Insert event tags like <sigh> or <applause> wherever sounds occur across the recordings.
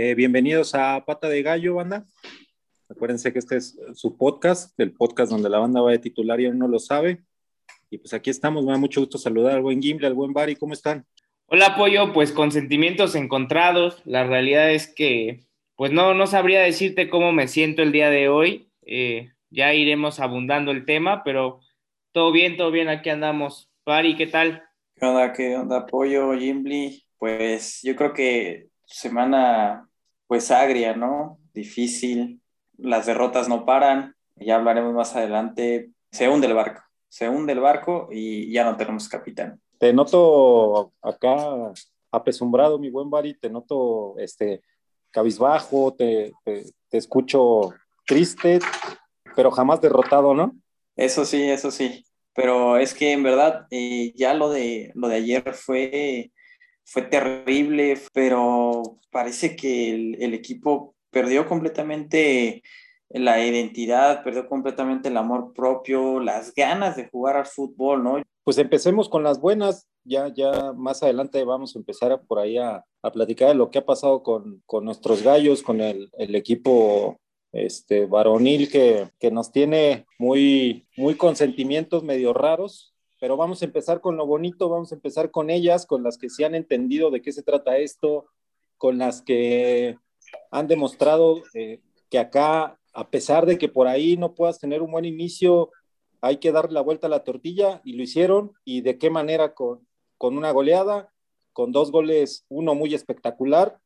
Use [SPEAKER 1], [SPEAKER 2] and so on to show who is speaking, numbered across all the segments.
[SPEAKER 1] Eh, bienvenidos a Pata de Gallo, banda. Acuérdense que este es su podcast, el podcast donde la banda va de titular y aún no lo sabe. Y pues aquí estamos, me da mucho gusto saludar al buen Gimble, al buen Bari, ¿cómo están?
[SPEAKER 2] Hola, Pollo, pues con sentimientos encontrados. La realidad es que, pues no, no sabría decirte cómo me siento el día de hoy. Eh, ya iremos abundando el tema, pero todo bien, todo bien, aquí andamos. Bari, ¿qué tal?
[SPEAKER 3] ¿Qué onda, qué onda, Pollo, Gimble? Pues yo creo que semana, pues agria, ¿no? Difícil, las derrotas no paran, ya hablaremos más adelante. Se hunde el barco, se hunde el barco y ya no tenemos capitán.
[SPEAKER 1] Te noto acá apesumbrado, mi buen Bari, te noto este, cabizbajo, te, te, escucho triste, pero jamás derrotado, ¿no?
[SPEAKER 3] Eso sí, eso sí. Pero es que en verdad eh, ya lo de, lo de ayer fue, fue terrible, pero parece que el, equipo perdió completamente la identidad, perdió completamente el amor propio, las ganas de jugar al fútbol, ¿no?
[SPEAKER 1] Pues empecemos con las buenas, ya, ya más adelante vamos a empezar por ahí a, a platicar de lo que ha pasado con, con nuestros gallos, con el, el equipo este, varonil que, que, nos tiene muy, muy con sentimientos medio raros, pero vamos a empezar con lo bonito, vamos a empezar con ellas, con las que sí han entendido de qué se trata esto, con las que han demostrado eh, que acá, a pesar de que por ahí no puedas tener un buen inicio, hay que darle la vuelta a la tortilla y lo hicieron. ¿Y de qué manera? Con, con una goleada, con dos goles, uno muy espectacular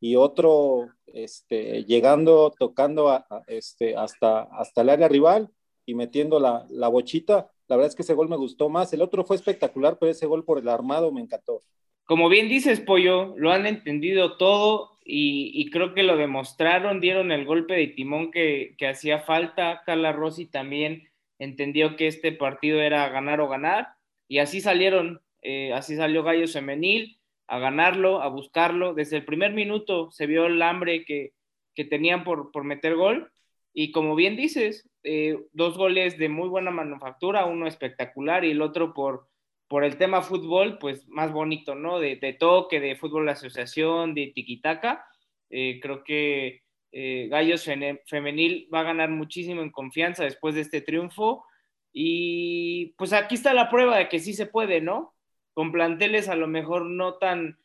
[SPEAKER 1] y otro este, llegando, tocando este, hasta, hasta el área rival y metiendo la, la bochita. La verdad es que ese gol me gustó más. El otro fue espectacular, pero ese gol por el armado me encantó.
[SPEAKER 2] Como bien dices, Pollo, lo han entendido todo y, creo que lo demostraron, dieron el golpe de timón que, que hacía falta. Carla Rossi también entendió que este partido era ganar o ganar y así salieron, eh, así salió Gallos Femenil a ganarlo, a buscarlo. Desde el primer minuto se vio el hambre que, que tenían por, por, meter gol y como bien dices, eh, dos goles de muy buena manufactura, uno espectacular y el otro por, por el tema fútbol, pues más bonito, ¿no? De, de toque, de fútbol de asociación, de tiquitaca. Eh, creo que eh, Gallos Femenil va a ganar muchísimo en confianza después de este triunfo. Y pues aquí está la prueba de que sí se puede, ¿no? Con planteles a lo mejor no tan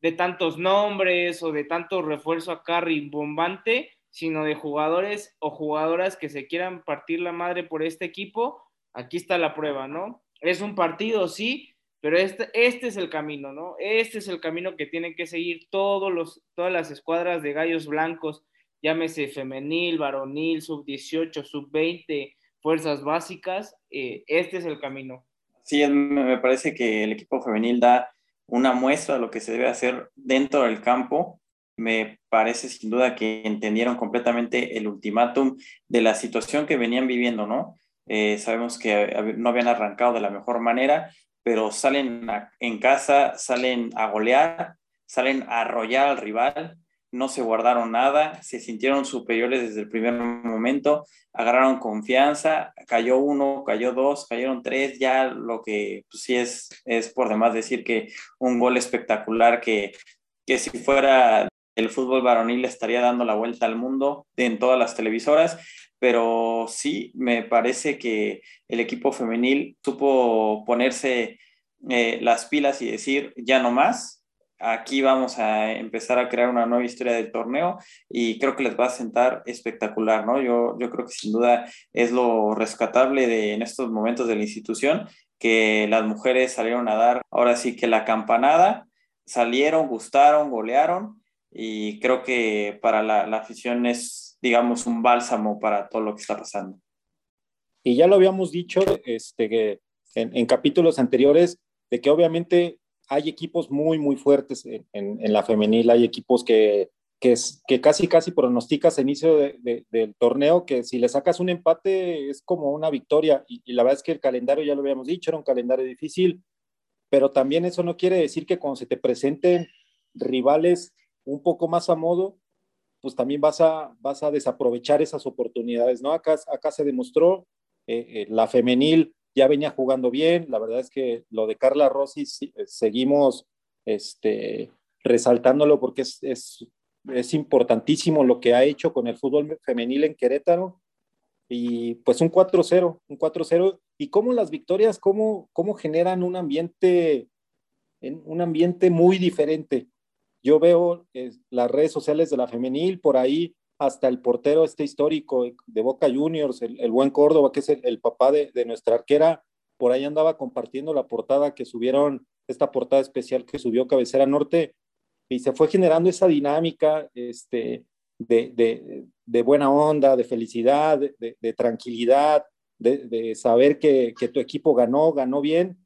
[SPEAKER 2] de tantos nombres o de tanto refuerzo acá rimbombante, sino de jugadores o jugadoras que se quieran partir la madre por este equipo. Aquí está la prueba, ¿no? Es un partido, sí, pero este, este es el camino, ¿no? Este es el camino que tienen que seguir todos los, todas las escuadras de gallos blancos, llámese femenil, varonil, sub-18, sub-20, fuerzas básicas, eh, este es el camino.
[SPEAKER 3] Sí, me parece que el equipo femenil da una muestra de lo que se debe hacer dentro del campo. Me parece sin duda que entendieron completamente el ultimátum de la situación que venían viviendo, ¿no? Eh, sabemos que no habían arrancado de la mejor manera, pero salen en casa, salen a golear, salen a arrollar al rival, no se guardaron nada, se sintieron superiores desde el primer momento, agarraron confianza, cayó uno, cayó dos, cayeron tres, ya lo que pues, sí es, es por demás decir que un gol espectacular que, que si fuera el fútbol varonil estaría dando la vuelta al mundo en todas las televisoras, pero sí me parece que el equipo femenil supo ponerse eh, las pilas y decir ya no más. Aquí vamos a empezar a crear una nueva historia del torneo y creo que les va a sentar espectacular, ¿no? Yo, yo creo que sin duda es lo rescatable de, en estos momentos de la institución, que las mujeres salieron a dar ahora sí que la campanada, salieron, gustaron, golearon y creo que para la, la afición es digamos, un bálsamo para todo lo que está pasando.
[SPEAKER 1] Y ya lo habíamos dicho este, que en, en, capítulos anteriores, de que obviamente hay equipos muy, muy fuertes en, en, en la femenil, hay equipos que, que, es, que casi, casi pronosticas a inicio de, de, del torneo, que si le sacas un empate es como una victoria, y, y la verdad es que el calendario, ya lo habíamos dicho, era un calendario difícil, pero también eso no quiere decir que cuando se te presenten rivales un poco más a modo, pues también vas a, vas a desaprovechar esas oportunidades, ¿no? Acá, acá se demostró, eh, eh, la femenil ya venía jugando bien, la verdad es que lo de Carla Rossi eh, seguimos este, resaltándolo porque es, es, es importantísimo lo que ha hecho con el fútbol femenil en Querétaro. Y pues un 4-0, un 4-0. Y cómo las victorias, cómo, cómo generan un ambiente, un ambiente muy diferente. Yo veo eh, las redes sociales de la femenil, por ahí hasta el portero este histórico de Boca Juniors, el, buen Córdoba, que es el, papá de, nuestra arquera, por ahí andaba compartiendo la portada que subieron, esta portada especial que subió Cabecera Norte, y se fue generando esa dinámica este, de, de, buena onda, de felicidad, de, tranquilidad, de, saber que, que, tu equipo ganó, ganó bien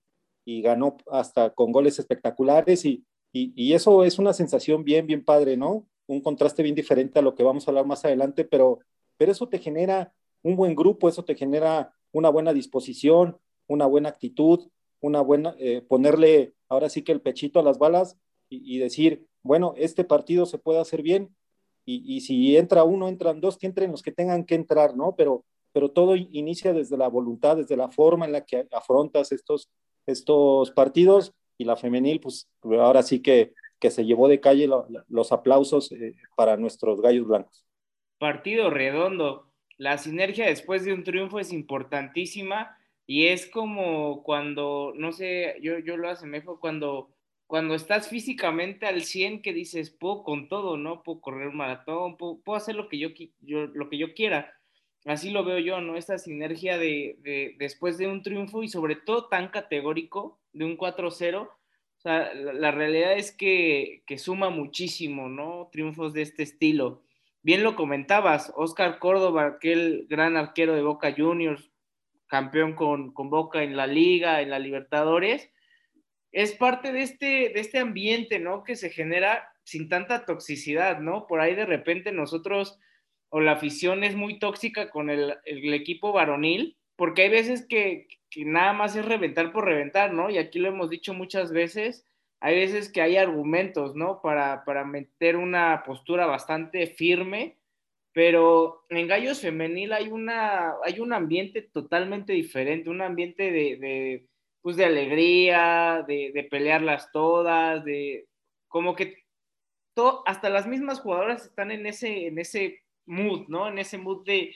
[SPEAKER 1] y ganó hasta con goles espectaculares y, y, y, eso es una sensación bien, bien padre, ¿no? Un contraste bien diferente a lo que vamos a hablar más adelante, pero, pero eso te genera un buen grupo, eso te genera una buena disposición, una buena actitud, una buena, eh, ponerle ahora sí que el pechito a las balas y, y decir, bueno, este partido se puede hacer bien y, si entra uno, entran dos, que entren los que tengan que entrar, ¿no? Pero, pero todo inicia desde la voluntad, desde la forma en la que afrontas estos, estos partidos y la femenil, pues ahora sí que, que se llevó de calle los aplausos eh, para nuestros gallos blancos.
[SPEAKER 2] Partido redondo. La sinergia después de un triunfo es importantísima y es como cuando, no sé, yo, yo lo asemejo cuando cuando estás físicamente al 100 que dices, puedo con todo, ¿no? Puedo correr un maratón, puedo, hacer lo que yo, lo que yo quiera. Así lo veo yo, ¿no? Esta sinergia de, después de un triunfo y sobre todo tan categórico, de un 4-0. O sea, la, realidad es que, que, suma muchísimo, ¿no? Triunfos de este estilo. Bien lo comentabas, Oscar Córdoba, aquel gran arquero de Boca Juniors, campeón con, con Boca en la Liga, en la Libertadores es parte de este, de este ambiente, ¿no? Que se genera sin tanta toxicidad, ¿no? Por ahí de repente nosotros o la afición es muy tóxica con el, equipo varonil, porque hay veces que, nada más es reventar por reventar, ¿no? Y aquí lo hemos dicho muchas veces, hay veces que hay argumentos, ¿no? Para, para meter una postura bastante firme, pero en Gallos Femenil hay, una, hay un ambiente totalmente diferente, un ambiente de pues de alegría, de, de pelearlas todas, de como que todo, hasta las mismas jugadoras están en ese, en ese mood, ¿no? En ese mood de,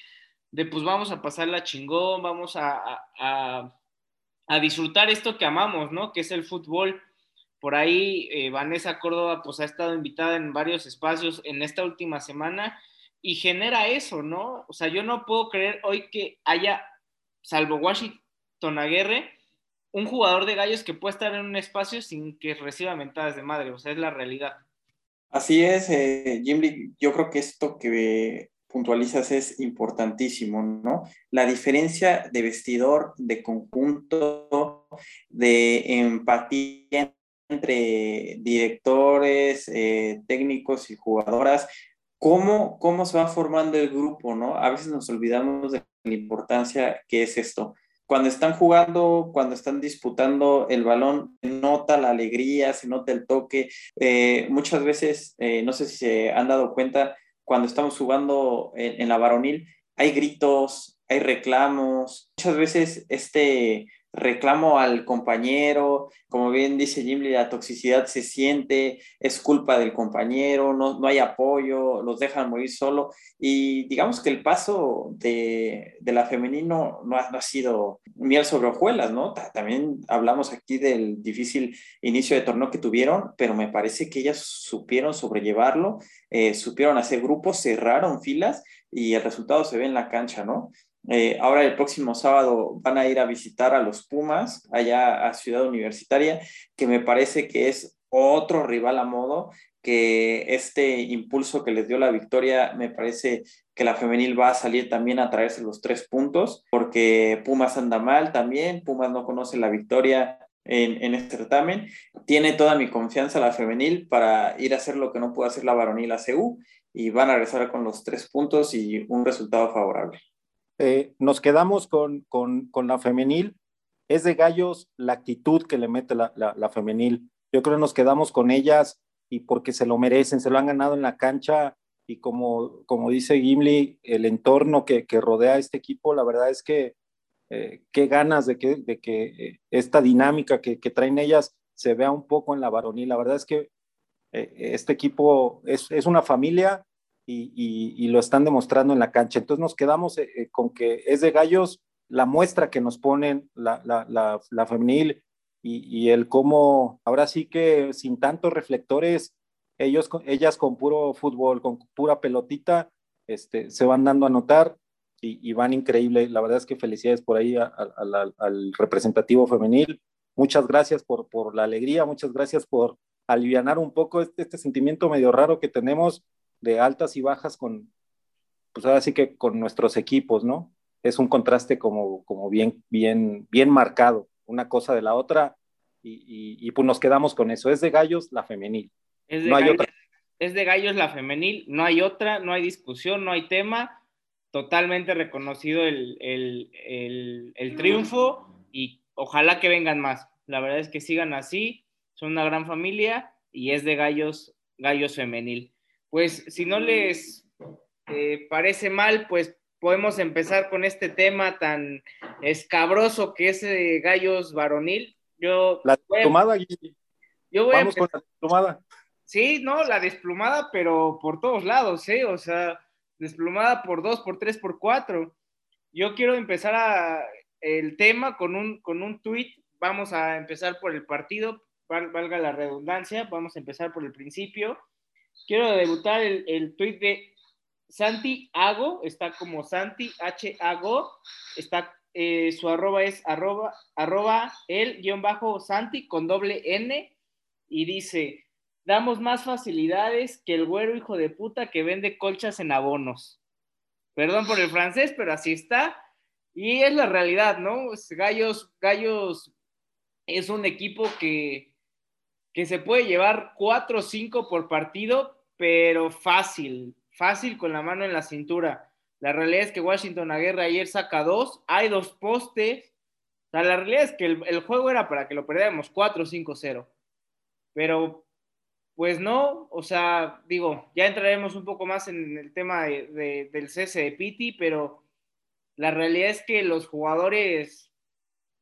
[SPEAKER 2] de pues vamos a pasarla chingón, vamos a, a, disfrutar esto que amamos, ¿no? Que es el fútbol. Por ahí eh, Vanessa Córdoba pues ha estado invitada en varios espacios en esta última semana y genera eso, ¿no? O sea, yo no puedo creer hoy que haya, salvo Washington Aguirre, un jugador de gallos que puede estar en un espacio sin que reciba mentadas de madre, o sea, es la realidad.
[SPEAKER 3] Así es, eh, Jim yo creo que esto que puntualizas es importantísimo, ¿no? La diferencia de vestidor, de conjunto, de empatía entre directores, eh, técnicos y jugadoras, ¿cómo, cómo se va formando el grupo, ¿no? A veces nos olvidamos de la importancia que es esto cuando están jugando, cuando están disputando el balón, se nota la alegría, se nota el toque. Eh, muchas veces, eh, no sé si se han dado cuenta, cuando estamos jugando en, la varonil, hay gritos, hay reclamos. Muchas veces este reclamo al compañero, como bien dice Jim, la toxicidad se siente, es culpa del compañero, no, no hay apoyo, los dejan morir solo. Y digamos que el paso de, de la femenino no ha, no sido miel sobre hojuelas, ¿no? También hablamos aquí del difícil inicio de torneo que tuvieron, pero me parece que ellas supieron sobrellevarlo, eh, supieron hacer grupos, cerraron filas y el resultado se ve en la cancha, ¿no? Eh, ahora el próximo sábado van a ir a visitar a los Pumas allá a Ciudad Universitaria, que me parece que es otro rival a modo, que este impulso que les dio la victoria, me parece que la femenil va a salir también a traerse los tres puntos, porque Pumas anda mal también, Pumas no conoce la victoria en, en, este certamen. Tiene toda mi confianza la femenil para ir a hacer lo que no pudo hacer la varonil a CU y van a regresar con los tres puntos y un resultado favorable.
[SPEAKER 1] Eh, nos quedamos con, con, con, la femenil. Es de gallos la actitud que le mete la, la, femenil. Yo creo que nos quedamos con ellas y porque se lo merecen, se lo han ganado en la cancha y como, como dice Gimli, el entorno que, que rodea a este equipo, la verdad es que eh, qué ganas de que, de que eh, esta dinámica que, que, traen ellas se vea un poco en la varonil. La verdad es que este equipo es, es una familia y, y, lo están demostrando en la cancha. Entonces nos quedamos eh, con que es de gallos la muestra que nos ponen la, la, la, la femenil y, y, el cómo, ahora sí que sin tantos reflectores, ellos, ellas con puro fútbol, con pura pelotita, este, se van dando a notar y, y van increíble. La verdad es que felicidades por ahí a, a, al representativo femenil. Muchas gracias por, por la alegría, muchas gracias por aliviar un poco este, este sentimiento medio raro que tenemos de altas y bajas con, pues ahora sí que con nuestros equipos, ¿no? Es un contraste como, como bien, bien, bien marcado, una cosa de la otra, y, y, pues nos quedamos con eso. Es de gallos la femenil.
[SPEAKER 2] Es de, no gallos, hay otra. es de gallos la femenil, no hay otra, no hay discusión, no hay tema. Totalmente reconocido el, el, el, el triunfo y ojalá que vengan más. La verdad es que sigan así, son una gran familia y es de gallos, gallos femenil. Pues si no les eh, parece mal, pues podemos empezar con este tema tan escabroso que es de gallos varonil. Yo
[SPEAKER 1] la desplumada,
[SPEAKER 2] yo voy
[SPEAKER 1] Vamos con la desplumada.
[SPEAKER 2] Sí, no, la desplumada, pero por todos lados, ¿eh? O sea, desplumada por dos, por tres, por cuatro. Yo quiero empezar a, el tema con un, con un tuit. Vamos a empezar por el partido, valga la redundancia, vamos a empezar por el principio. Quiero debutar el, el tuit de Santi Hago, está como Santi H Hago, está eh, su arroba es arroba, arroba el guion bajo Santi con doble N y dice, damos más facilidades que el güero hijo de puta que vende colchas en abonos. Perdón por el francés, pero así está. Y es la realidad, ¿no? Gallos, Gallos es un equipo que, que se puede llevar cuatro o cinco por partido, pero fácil, fácil con la mano en la cintura. La realidad es que Washington Aguirre ayer saca dos, hay dos postes. O sea, la realidad es que el, juego era para que lo perdiéramos 4-5-0. Pero, pues no, o sea, digo, ya entraremos un poco más en el tema de, de, del cese de Piti, pero la realidad es que los jugadores,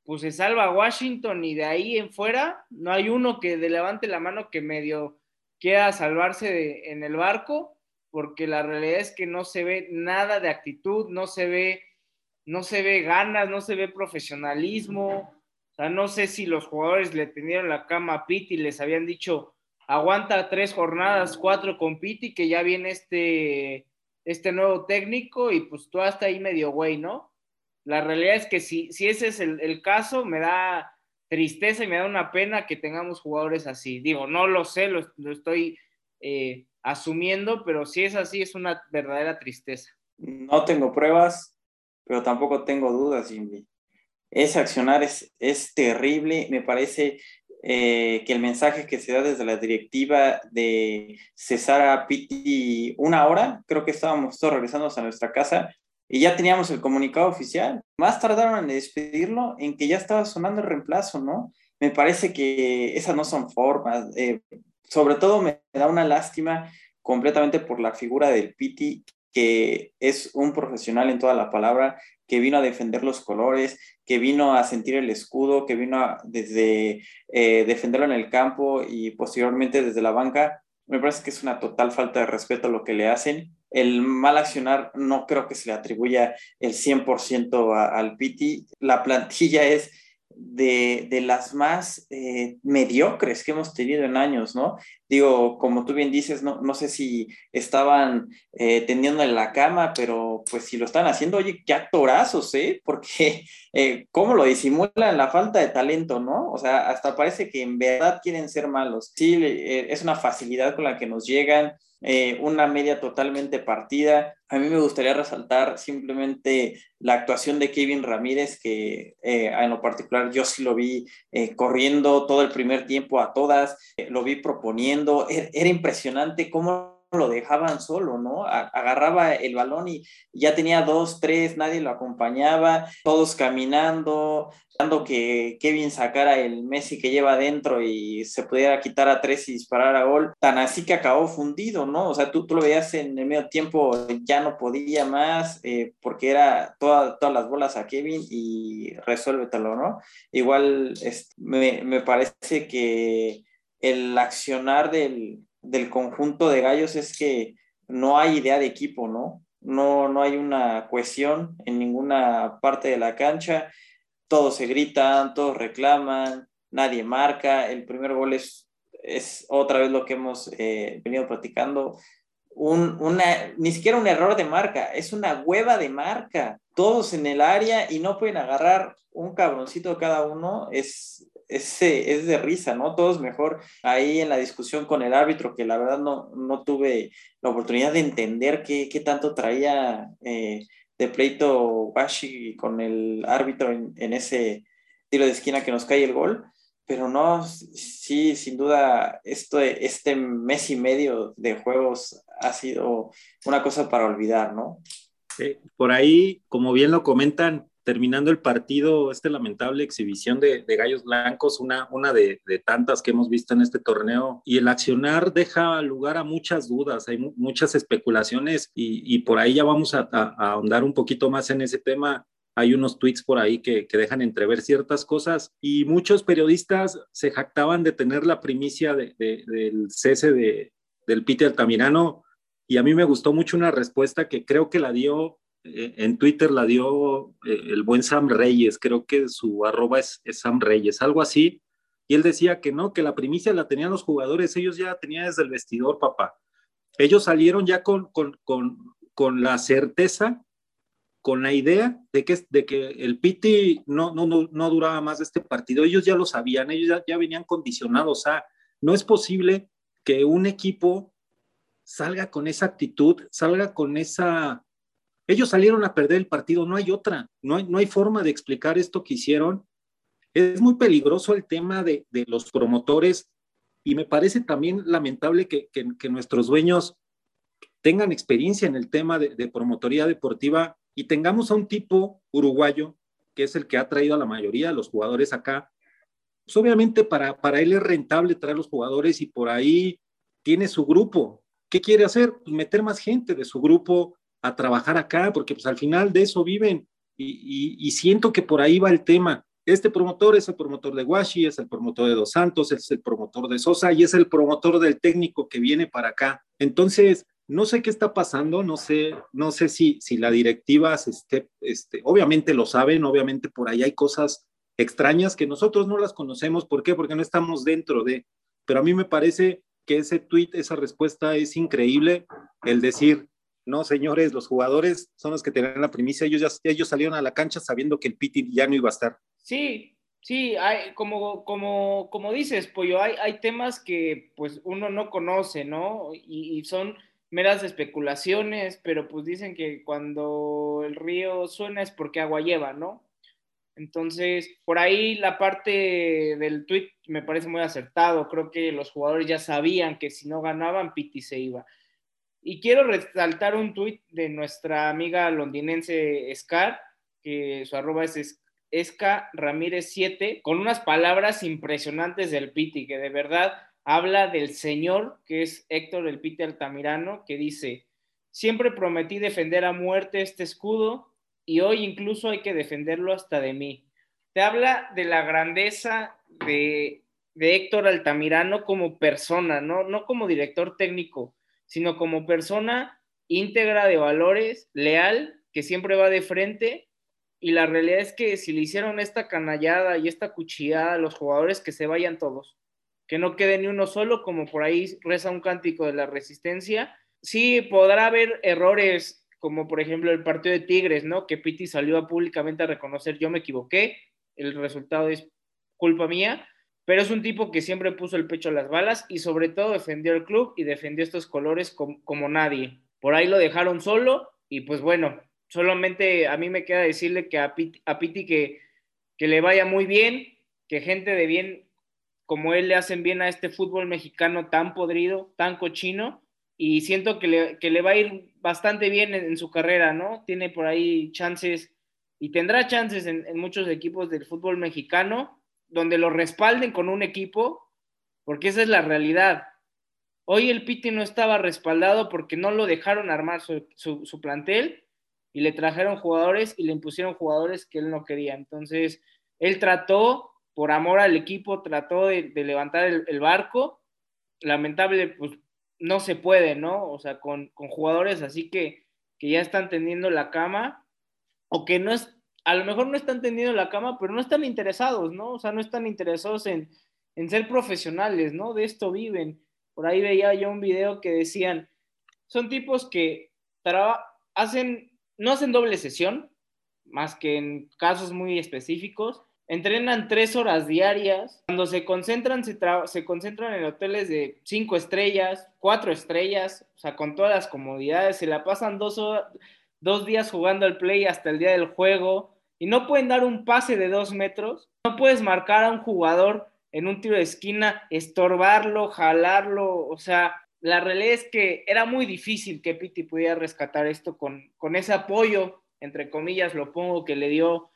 [SPEAKER 2] pues se salva Washington y de ahí en fuera no hay uno que de levante la mano que medio quiera salvarse de, en el barco, porque la realidad es que no se ve nada de actitud, no se ve, no se ve ganas, no se ve profesionalismo. O sea, no sé si los jugadores le tendieron la cama a Piti y les habían dicho, aguanta tres jornadas, cuatro con Piti, que ya viene este, este nuevo técnico y pues tú hasta ahí medio güey, ¿no? La realidad es que si, si ese es el, caso, me da, tristeza y me da una pena que tengamos jugadores así. Digo, no lo sé, lo, estoy eh, asumiendo, pero si es así, es una verdadera tristeza.
[SPEAKER 3] No tengo pruebas, pero tampoco tengo dudas, Jimmy. Ese accionar es, es terrible. Me parece eh, que el mensaje que se da desde la directiva de cesar a Piti una hora, creo que estábamos todos regresando a nuestra casa, y ya teníamos el comunicado oficial. Más tardaron en despedirlo en que ya estaba sonando el reemplazo, ¿no? Me parece que esas no son formas. Eh, sobre todo me da una lástima completamente por la figura del Piti, que es un profesional en toda la palabra, que vino a defender los colores, que vino a sentir el escudo, que vino a, desde eh, defenderlo en el campo y posteriormente desde la banca. Me parece que es una total falta de respeto a lo que le hacen el mal accionar no creo que se le atribuya el 100% a, al Piti. La plantilla es de, de las más eh, mediocres que hemos tenido en años, ¿no? Digo, como tú bien dices, no, no sé si estaban eh, en la cama, pero pues si lo están haciendo, oye, qué actorazos, ¿eh? Porque <laughs> eh, cómo lo disimulan la falta de talento, ¿no? O sea, hasta parece que en verdad quieren ser malos. Sí, eh, es una facilidad con la que nos llegan eh, una media totalmente partida. A mí me gustaría resaltar simplemente la actuación de Kevin Ramírez, que eh, en lo particular yo sí lo vi corriendo todo el primer tiempo a todas, lo vi proponiendo, era, era impresionante cómo lo dejaban solo, ¿no? Agarraba el balón y ya tenía dos, tres, nadie lo acompañaba, todos caminando, dando que Kevin sacara el Messi que lleva adentro y se pudiera quitar a tres y disparar a gol, tan así que acabó fundido, ¿no? O sea, tú, tú lo veías en el medio tiempo, ya no podía más, eh, porque era toda, todas las bolas a Kevin y resuélvetelo, ¿no? Igual este, me, me parece que el accionar del, del conjunto de gallos es que no hay idea de equipo, ¿no? No, no hay una cohesión en ninguna parte de la cancha, todos se gritan, todos reclaman, nadie marca, el primer gol es, es otra vez lo que hemos eh, venido platicando, un, una, ni siquiera un error de marca, es una hueva de marca, todos en el área y no pueden agarrar un cabroncito cada uno, es, es, es, de risa, ¿no? Todos mejor ahí en la discusión con el árbitro, que la verdad no, no tuve la oportunidad de entender qué, qué tanto traía eh, de pleito Washi con el árbitro en, en, ese tiro de esquina que nos cae el gol. Pero no, sí, sin duda, esto, este mes y medio de juegos ha sido una cosa para olvidar, ¿no?
[SPEAKER 1] por ahí, como bien lo comentan, terminando el partido, esta lamentable exhibición de, Gallos Blancos, una, de, tantas que hemos visto en este torneo, y el accionar deja lugar a muchas dudas, hay muchas especulaciones y, por ahí ya vamos a, ahondar un poquito más en ese tema. Hay unos tweets por ahí que, dejan entrever ciertas cosas y muchos periodistas se jactaban de tener la primicia del cese de, del Peter Altamirano y a mí me gustó mucho una respuesta que creo que la dio en Twitter la dio eh, el buen Sam Reyes, creo que su arroba es, Sam Reyes, algo así. Y él decía que no, que la primicia la tenían los jugadores, ellos ya tenían desde el vestidor, papá. Ellos salieron ya con, con, con, con la certeza, con la idea de que, de que el Piti no, no, no, no duraba más de este partido. Ellos ya lo sabían, ellos ya, ya venían condicionados a, no es posible que un equipo salga con esa actitud, salga con esa ellos salieron a perder el partido, no hay otra, no hay, no hay forma de explicar esto que hicieron. Es muy peligroso el tema de, los promotores y me parece también lamentable que, nuestros dueños tengan experiencia en el tema de, promotoría deportiva y tengamos a un tipo uruguayo, que es el que ha traído a la mayoría de los jugadores acá. Pues obviamente para, para él es rentable traer los jugadores y por ahí tiene su grupo. ¿Qué quiere hacer? Pues meter más gente de su grupo a trabajar acá, porque pues al final de eso viven y, siento que por ahí va el tema. Este promotor es el promotor de Washi, es el promotor de Dos Santos, es el promotor de Sosa y es el promotor del técnico que viene para acá. Entonces, no sé qué está pasando, no sé, no sé si, si la directiva se esté, este, obviamente lo saben, obviamente por ahí hay cosas extrañas que nosotros no las conocemos. ¿Por qué? Porque no estamos dentro de, pero a mí me parece que ese tweet, esa respuesta es increíble, el decir, no, señores, los jugadores son los que tienen la primicia. Ellos, ya, ellos salieron a la cancha sabiendo que el Piti ya no iba a estar.
[SPEAKER 2] Sí, sí, como, como, como dices, Pollo, hay, hay temas que pues uno no conoce, ¿no? Y, son meras especulaciones, pero pues dicen que cuando el río suena es porque agua lleva, ¿no? Entonces, por ahí la parte del tweet me parece muy acertado. Creo que los jugadores ya sabían que si no ganaban, Piti se iba. Y quiero resaltar un tuit de nuestra amiga londinense Scar, que su arroba es Esca Ramírez 7, con unas palabras impresionantes del Piti, que de verdad habla del señor, que es Héctor el Piti Altamirano, que dice, siempre prometí defender a muerte este escudo y hoy incluso hay que defenderlo hasta de mí. Te habla de la grandeza de, de Héctor Altamirano como persona, ¿no? no como director técnico, sino como persona íntegra de valores, leal, que siempre va de frente. Y la realidad es que si le hicieron esta canallada y esta cuchillada a los jugadores, que se vayan todos, que no quede ni uno solo, como por ahí reza un cántico de la resistencia. Sí, podrá haber errores, como por ejemplo el partido de Tigres, ¿no? Que Piti salió públicamente a reconocer, yo me equivoqué, el resultado es culpa mía, pero es un tipo que siempre puso el pecho a las balas y sobre todo defendió el club y defendió estos colores como, nadie. Por ahí lo dejaron solo y pues bueno, solamente a mí me queda decirle que a Piti, que, que le vaya muy bien, que gente de bien como él le hacen bien a este fútbol mexicano tan podrido, tan cochino, y siento que le, va a ir bastante bien en, su carrera, ¿no? Tiene por ahí chances y tendrá chances en muchos equipos del fútbol mexicano donde lo respalden con un equipo, porque esa es la realidad. Hoy el Piti no estaba respaldado porque no lo dejaron armar su, plantel y le trajeron jugadores y le impusieron jugadores que él no quería. Entonces, él trató, por amor al equipo, trató de, levantar el, barco. Lamentable, pues no se puede, ¿no? O sea, con, con jugadores así que, que ya están tendiendo la cama o que no es, a lo mejor no están tendiendo la cama, pero no están interesados, ¿no? O sea, no están interesados en, en ser profesionales, ¿no? De esto viven. Por ahí veía yo un video que decían, son tipos que hacen, no hacen doble sesión, más que en casos muy específicos, entrenan tres horas diarias. Cuando se concentran, se, se, concentran en hoteles de cinco estrellas, cuatro estrellas, o sea, con todas las comodidades. Se la pasan dos, dos días jugando al play hasta el día del juego y no pueden dar un pase de dos metros. No puedes marcar a un jugador en un tiro de esquina, estorbarlo, jalarlo, o sea, la realidad es que era muy difícil que Piti pudiera rescatar esto con, con ese apoyo, entre comillas, lo pongo, que le dio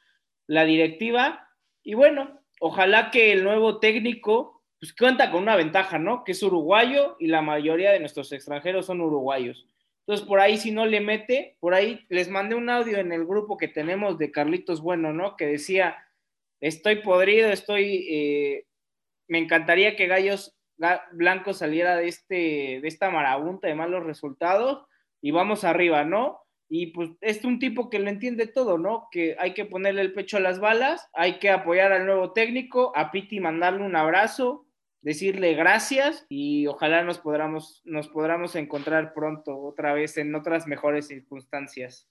[SPEAKER 2] la directiva. Y bueno, ojalá que el nuevo técnico pues cuenta con una ventaja, ¿no? Que es uruguayo y la mayoría de nuestros extranjeros son uruguayos. Entonces, por ahí, si no le mete, por ahí les mandé un audio en el grupo que tenemos de Carlitos Bueno, ¿no? Que decía, estoy podrido, estoy, eh, me encantaría que Gallos Blanco saliera de, este, de esta marabunta de malos resultados y vamos arriba, ¿no? Y pues es un tipo que lo entiende todo, ¿no? Que hay que ponerle el pecho a las balas, hay que apoyar al nuevo técnico, a Piti mandarle un abrazo, decirle gracias y ojalá nos podamos, nos podamos encontrar pronto otra vez en otras mejores circunstancias.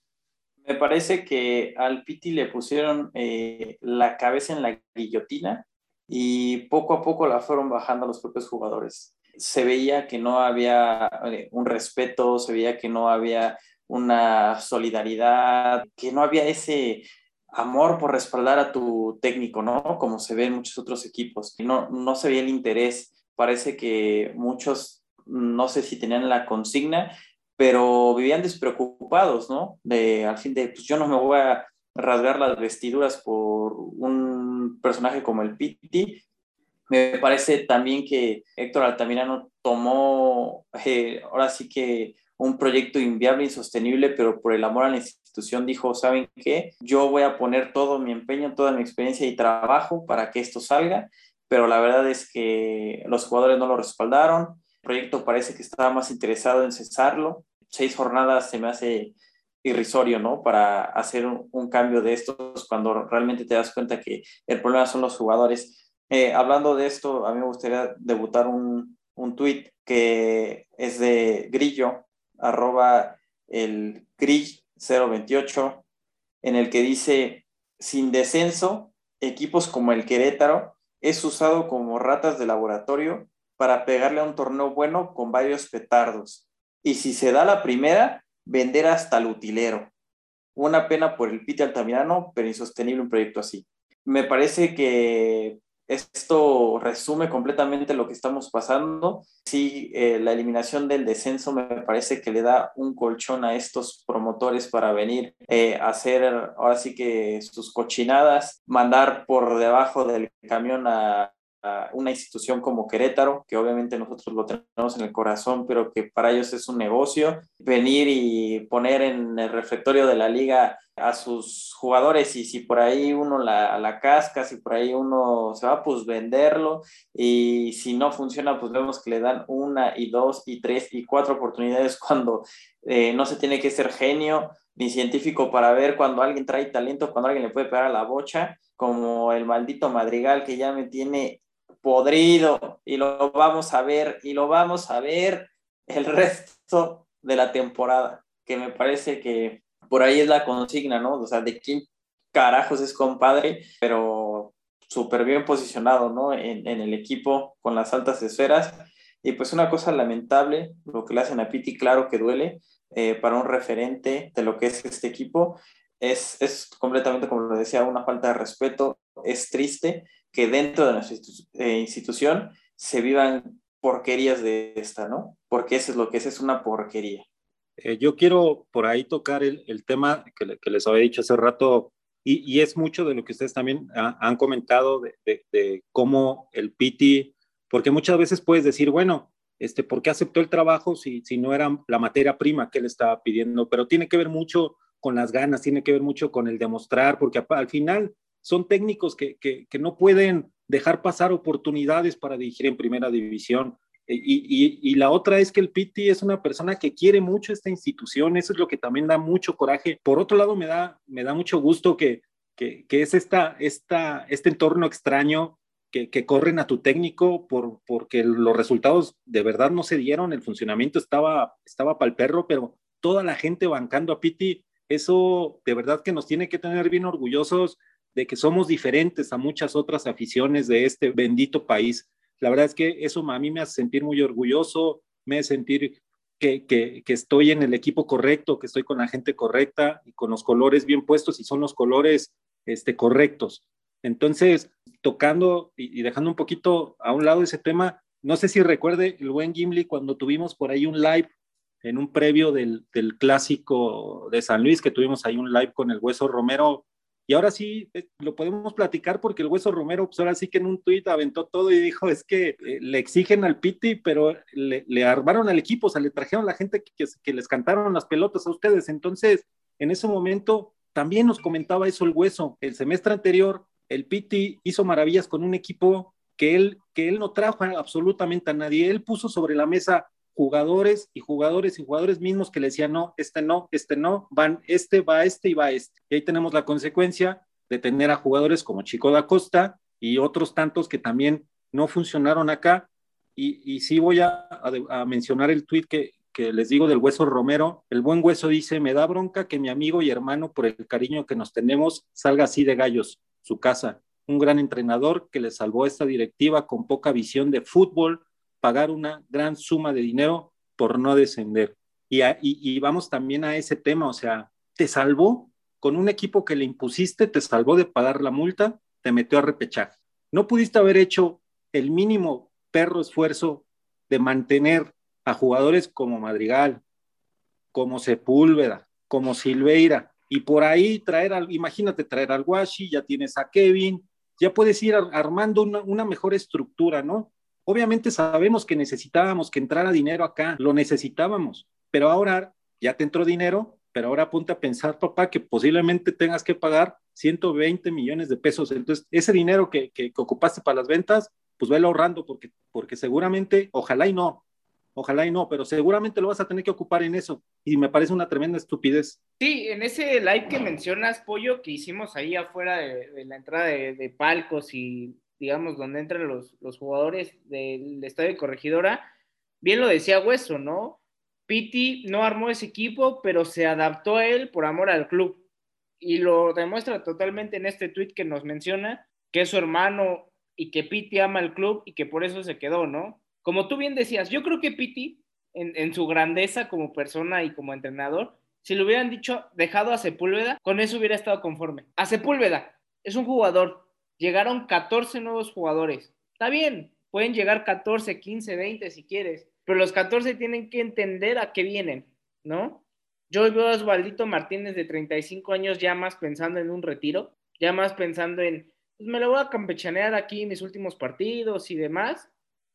[SPEAKER 3] Me parece que al Piti le pusieron eh, la cabeza en la guillotina y poco a poco la fueron bajando los propios jugadores. Se veía que no había eh, un respeto, se veía que no había una solidaridad, que no había ese amor por respaldar a tu técnico, ¿no? Como se ve en muchos otros equipos. No, no se veía el interés. Parece que muchos, no sé si tenían la consigna, pero vivían despreocupados, ¿no? De, al fin de, pues yo no me voy a rasgar las vestiduras por un personaje como el Piti. Me parece también que Héctor Altamirano tomó, eh, ahora sí que un proyecto inviable, insostenible, pero por el amor a la institución dijo, ¿saben qué? Yo voy a poner todo mi empeño, toda mi experiencia y trabajo para que esto salga, pero la verdad es que los jugadores no lo respaldaron, el proyecto parece que estaba más interesado en cesarlo, seis jornadas se me hace irrisorio, ¿no? Para hacer un, cambio de estos cuando realmente te das cuenta que el problema son los jugadores. Eh, hablando de esto, a mí me gustaría debutar un, un tweet que es de Grillo, arroba el grill 028, en el que dice, sin descenso, equipos como el Querétaro es usado como ratas de laboratorio para pegarle a un torneo bueno con varios petardos. Y si se da la primera, vender hasta el utilero. Una pena por el Pite Altamirano, pero insostenible un proyecto así. Me parece que esto resume completamente lo que estamos pasando. Sí, eh, la eliminación del descenso me parece que le da un colchón a estos promotores para venir eh, a hacer ahora sí que sus cochinadas, mandar por debajo del camión a, una institución como Querétaro, que obviamente nosotros lo tenemos en el corazón, pero que para ellos es un negocio, venir y poner en el refectorio de la liga a sus jugadores y si por ahí uno la, la casca, si por ahí uno se va, pues venderlo. Y si no funciona, pues vemos que le dan una y dos y tres y cuatro oportunidades <laughs> cuando eh, no se tiene que ser genio ni científico para ver cuando alguien trae talento, cuando alguien le puede pegar a la bocha, como el maldito Madrigal que ya me tiene podrido. Y lo vamos a ver y lo vamos a ver el <laughs> resto de la temporada, que me parece que por ahí es la consigna, ¿no? O sea, de quién carajos es compadre, pero súper bien posicionado, ¿no? En, el equipo con las altas esferas. Y pues una cosa lamentable, lo que le hacen a Piti, claro que duele, eh, para un referente de lo que es este equipo, es, es completamente, como lo decía, una falta de respeto, es triste, que dentro de nuestra eh, institución se vivan porquerías de esta, ¿no? Porque eso es lo que es, es una porquería.
[SPEAKER 1] Eh, yo quiero por ahí tocar el, tema que, les había dicho hace rato, y, es mucho de lo que ustedes también han comentado de, cómo el Piti, porque muchas veces puedes decir, bueno, este, ¿por qué aceptó el trabajo si, si no era la materia prima que él estaba pidiendo? Pero tiene que ver mucho con las ganas, tiene que ver mucho con el demostrar, porque al final son técnicos que, que, no pueden dejar pasar oportunidades para dirigir en primera división. Y, la otra es que el Piti es una persona que quiere mucho esta institución, eso es lo que también da mucho coraje. Por otro lado, me da, me da mucho gusto que, que, es esta, esta, este entorno extraño que, que, corren a tu técnico por, porque los resultados de verdad no se dieron, el funcionamiento estaba, estaba para el perro, pero toda la gente bancando a Piti, eso de verdad que nos tiene que tener bien orgullosos de que somos diferentes a muchas otras aficiones de este bendito país. La verdad es que eso a mí me hace sentir muy orgulloso, me hace sentir que, estoy en el equipo correcto, que estoy con la gente correcta y con los colores bien puestos y son los colores este, correctos. Entonces, tocando y, dejando un poquito a un lado ese tema, no sé si recuerde el buen Gimli cuando tuvimos por ahí un live en un previo del clásico de San Luis, que tuvimos ahí un live con el Hueso Romero y ahora sí eh, lo podemos platicar porque el Hueso Romero, pues ahora sí que en un tuit aventó todo y dijo, es que eh, le exigen al Piti, pero le, armaron al equipo, o sea, le trajeron la gente que, que, les cantaron las pelotas a ustedes. Entonces, en ese momento también nos comentaba eso el Hueso. El semestre anterior, el Piti hizo maravillas con un equipo que él, que él no trajo absolutamente a nadie. Él puso sobre la mesa jugadores y jugadores y jugadores mismos que le decían, no, este no, este no, van, este va este y va este. Y ahí tenemos la consecuencia de tener a jugadores como Chico da Costa y otros tantos que también no funcionaron acá. Y, y sí voy a, mencionar el tuit que, que les digo del Hueso Romero. El buen Hueso dice, me da bronca que mi amigo y hermano, por el cariño que nos tenemos, salga así de gallos, su casa. Un gran entrenador que le salvó esta directiva con poca visión de fútbol, pagar una gran suma de dinero por no descender. Y, vamos también a ese tema, o sea, te salvó con un equipo que le impusiste, te salvó de pagar la multa, te metió a repechaje. No pudiste haber hecho el mínimo perro esfuerzo de mantener a jugadores como Madrigal, como Sepúlveda, como Silveira, y por ahí traer, al, imagínate traer al Washi, ya tienes a Kevin, ya puedes ir armando una mejor estructura, ¿no? Obviamente sabemos que necesitábamos que entrara dinero acá, lo necesitábamos, pero ahora ya te entró dinero, pero ahora apunta a pensar, papá, que posiblemente tengas que pagar 120 millones de pesos. Entonces, ese dinero que, que, ocupaste para las ventas, pues velo ahorrando, porque, porque seguramente, ojalá y no, ojalá y no, pero seguramente lo vas a tener que ocupar en eso. Y me parece una tremenda estupidez.
[SPEAKER 2] Sí, en ese live que mencionas, Pollo, que hicimos ahí afuera de, la entrada de, de, palcos y digamos, donde entran los, los jugadores del estadio de Corregidora, bien lo decía Hueso, ¿no? Piti no armó ese equipo, pero se adaptó a él por amor al club. Y lo demuestra totalmente en este tweet que nos menciona, que es su hermano y que Piti ama al club y que por eso se quedó, ¿no? Como tú bien decías, yo creo que Piti, en, en su grandeza como persona y como entrenador, si le hubieran dicho dejado a Sepúlveda, con eso hubiera estado conforme. A Sepúlveda, es un jugador llegaron 14 nuevos jugadores. Está bien, pueden llegar 14, 15, 20 si quieres, pero los 14 tienen que entender a qué vienen, ¿no? Yo veo a Osvaldito Martínez de 35 años ya más pensando en un retiro, ya más pensando en, pues me lo voy a campechanear aquí mis últimos partidos y demás,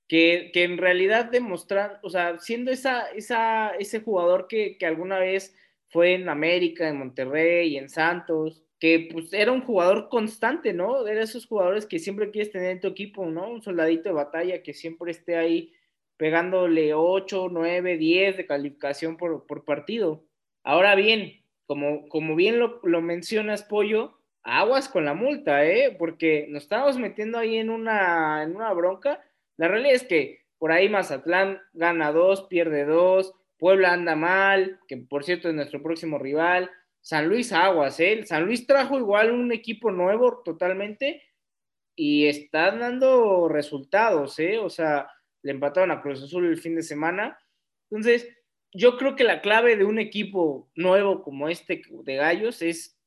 [SPEAKER 2] que, que en realidad demostrar, o sea, siendo esa, esa, ese jugador que, que alguna vez fue en América, en Monterrey, en Santos, que pues era un jugador constante, ¿no? Era esos jugadores que siempre quieres tener en tu equipo, ¿no? Un soldadito de batalla que siempre esté ahí pegándole 8, 9, 10 de calificación por, partido. Ahora bien, como, como bien lo, lo, mencionas, Pollo, aguas con la multa, ¿eh? Porque nos estamos metiendo ahí en una, en una bronca. La realidad es que por ahí Mazatlán gana dos, pierde dos, Puebla anda mal, que por cierto es nuestro próximo rival. San Luis Aguas, ¿eh? San Luis trajo igual un equipo nuevo totalmente y están dando resultados, ¿eh? O sea, le empataron a Cruz Azul el fin de semana. Entonces, yo creo que la clave de un equipo nuevo como este de Gallos es,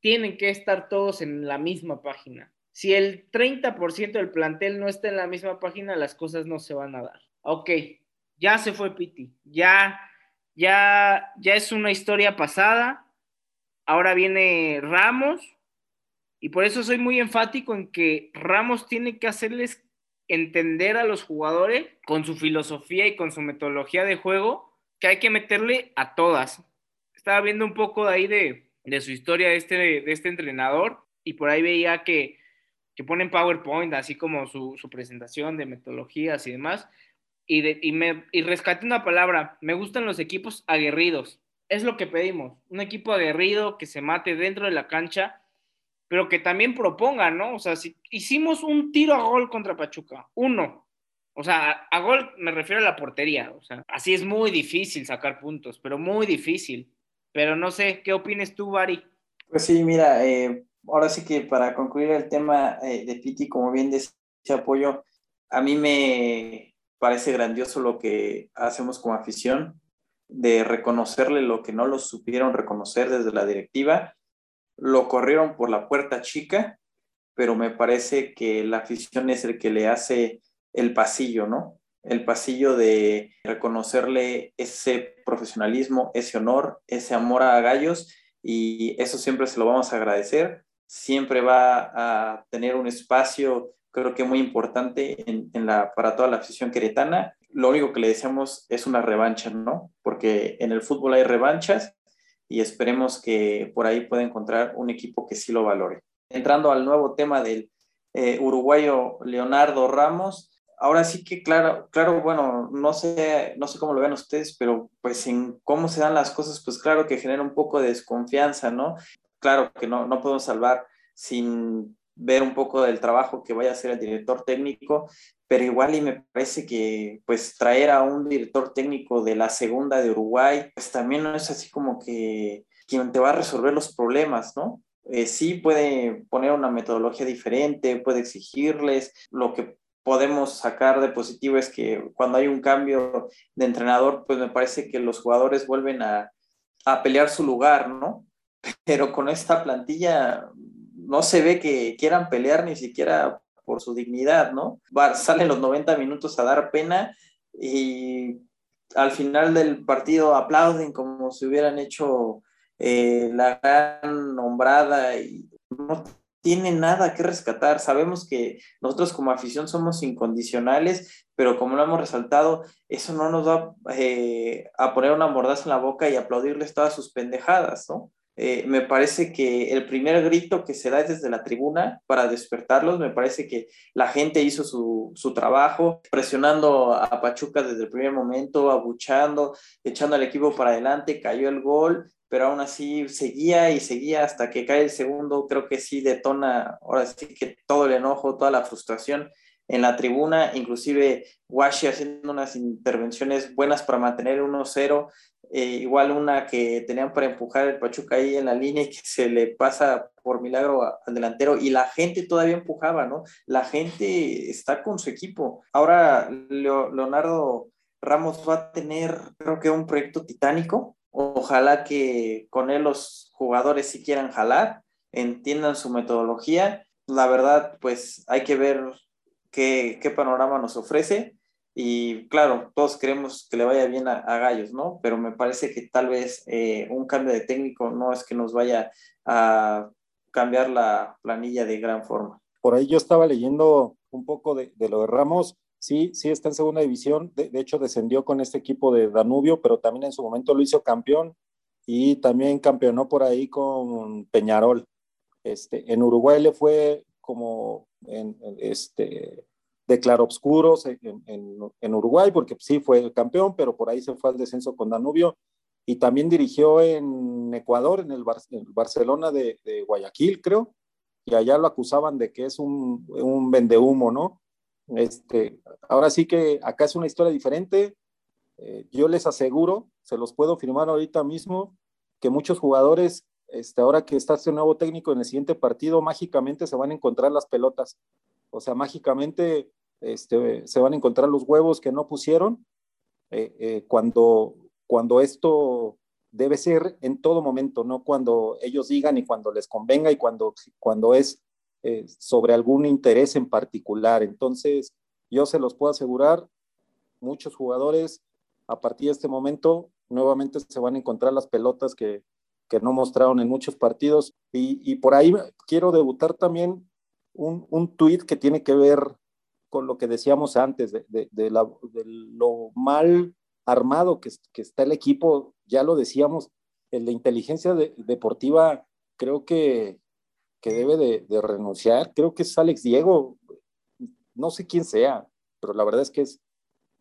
[SPEAKER 2] tienen que estar todos en la misma página. Si el 30% del plantel no está en la misma página, las cosas no se van a dar. Ok, ya se fue Piti, ya, ya, ya es una historia pasada, ahora viene Ramos, y por eso soy muy enfático en que Ramos tiene que hacerles entender a los jugadores con su filosofía y con su metodología de juego que hay que meterle a todas. Estaba viendo un poco de ahí de, su historia de este, de este entrenador y por ahí veía que, que ponen PowerPoint, así como su, su presentación de metodologías y demás. y, de, y, me, y rescaté una palabra, me gustan los equipos aguerridos. Es lo que pedimos, un equipo aguerrido que se mate dentro de la cancha, pero que también proponga, ¿no? O sea, si hicimos un tiro a gol contra Pachuca, uno. O sea, a gol me refiero a la portería. O sea, así es muy difícil sacar puntos, pero muy difícil. Pero no sé, ¿qué opinas tú, Bari?
[SPEAKER 3] Pues sí, mira, eh, ahora sí que para concluir el tema eh, de Piti, como bien decía Apoyo, a mí me parece grandioso lo que hacemos como afición, de reconocerle lo que no lo supieron reconocer desde la directiva. Lo corrieron por la puerta chica, pero me parece que la afición es el que le hace el pasillo, ¿no? El pasillo de reconocerle ese profesionalismo, ese honor, ese amor a Gallos y eso siempre se lo vamos a agradecer. Siempre va a tener un espacio, creo que muy importante en, la, para toda la afición queretana. Lo único que le deseamos es una revancha, ¿no? Porque en el fútbol hay revanchas y esperemos que por ahí pueda encontrar un equipo que sí lo valore. Entrando al nuevo tema del eh, uruguayo Leonardo Ramos, ahora sí que claro, claro, bueno, no sé, no sé cómo lo ven ustedes, pero pues en cómo se dan las cosas, pues claro que genera un poco de desconfianza, ¿no? Claro que no, no podemos salvar sin ver un poco del trabajo que vaya a hacer el director técnico, pero igual y me parece que pues traer a un director técnico de la segunda de Uruguay, pues también no es así como que quien te va a resolver los problemas, ¿no? Eh, sí puede poner una metodología diferente, puede exigirles lo que podemos sacar de positivo es que cuando hay un cambio de entrenador, pues me parece que los jugadores vuelven a, a pelear su lugar, ¿no? <laughs> Pero con esta plantilla no se ve que quieran pelear ni siquiera por su dignidad, ¿no? salen los 90 minutos a dar pena y al final del partido aplauden como si hubieran hecho eh, la gran nombrada y no tiene nada que rescatar. Sabemos que nosotros como afición somos incondicionales, pero como lo hemos resaltado, eso no nos va eh, a poner una mordaza en la boca y aplaudirles todas sus pendejadas, ¿no? Eh, me parece que el primer grito que se da es desde la tribuna para despertarlos. Me parece que la gente hizo su, su trabajo, presionando a Pachuca desde el primer momento, abuchando, echando al equipo para adelante, cayó el gol pero aún así seguía y seguía hasta que cae el segundo, creo que sí detona, ahora sí que todo el enojo, toda la frustración en la tribuna, inclusive Washi haciendo unas intervenciones buenas para mantener 1-0, eh, igual una que tenían para empujar el Pachuca ahí en la línea y que se le pasa por milagro al delantero y la gente todavía empujaba, ¿no? La gente está con su equipo. Ahora Leonardo Ramos va a tener, creo que un proyecto titánico, Ojalá que con él los jugadores si quieran jalar, entiendan su metodología. La verdad, pues hay que ver qué, panorama nos ofrece. Y claro, todos queremos que le vaya bien a, Gallos, ¿no? Pero me parece que tal vez eh, un cambio de técnico no es que nos vaya a cambiar la planilla de gran forma.
[SPEAKER 1] Por ahí yo estaba leyendo un poco de, de lo de Ramos Sí, sí está en segunda división. De, hecho, descendió con este equipo de Danubio, pero también en su momento lo hizo campeón y también campeonó por ahí con Peñarol. Este, en Uruguay le fue como en, este, de claroscuros en, Uruguay, porque sí fue campeón, pero por ahí se fue al descenso con Danubio. Y también dirigió en Ecuador, en el, Barcelona de, Guayaquil, creo. Y allá lo acusaban de que es un, un vendehumo, ¿no? Este, ahora sí que acá es una historia diferente. Eh, yo les aseguro, se los puedo firmar ahorita mismo, que muchos jugadores, este, ahora que está este nuevo técnico en el siguiente partido, mágicamente se van a encontrar las pelotas. O sea, mágicamente este, se van a encontrar los huevos que no pusieron eh, eh, cuando, cuando esto debe ser en todo momento, no cuando ellos digan y cuando les convenga y cuando, cuando es eh, sobre algún interés en particular. Entonces, yo se los puedo asegurar, muchos jugadores a partir de este momento nuevamente se van a encontrar las pelotas que, que no mostraron en muchos partidos. Y, por ahí quiero debutar también un, un tuit que tiene que ver con lo que decíamos antes, de, de, lo mal armado que, que, está el equipo, ya lo decíamos, en la inteligencia deportiva creo que que debe de, renunciar, creo que es Alex Diego, no sé quién sea, pero la verdad es que es,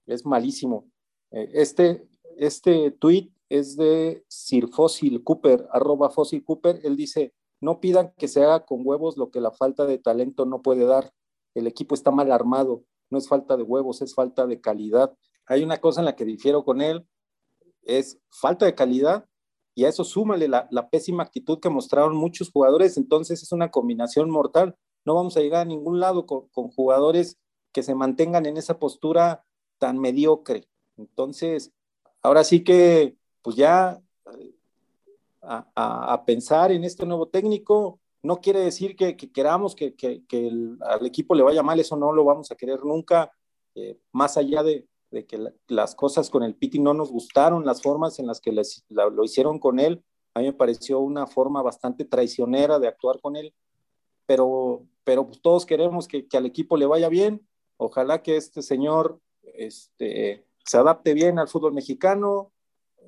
[SPEAKER 1] es malísimo. Eh, este, este tweet es de Sir Fossil Cooper, arroba Fossil Cooper. Él dice, no pidan que se haga con huevos lo que la falta de talento no puede dar. El equipo está mal armado, no es falta de huevos, es falta de calidad. Hay una cosa en la que difiero con él, es falta de calidad y a eso súmale la, pésima actitud que mostraron muchos jugadores, entonces es una combinación mortal. No vamos a llegar a ningún lado con, jugadores que se mantengan en esa postura tan mediocre. Entonces, ahora sí que, pues ya a, pensar en este nuevo técnico, no quiere decir que, queramos que, al equipo le vaya mal, eso no lo vamos a querer nunca, eh, más allá de, que las cosas con el Piti no nos gustaron, las formas en las que lo hicieron con él, a mí me pareció una forma bastante traicionera de actuar con él, pero, pero pues todos queremos que, al equipo le vaya bien, ojalá que este señor este, se adapte bien al fútbol mexicano,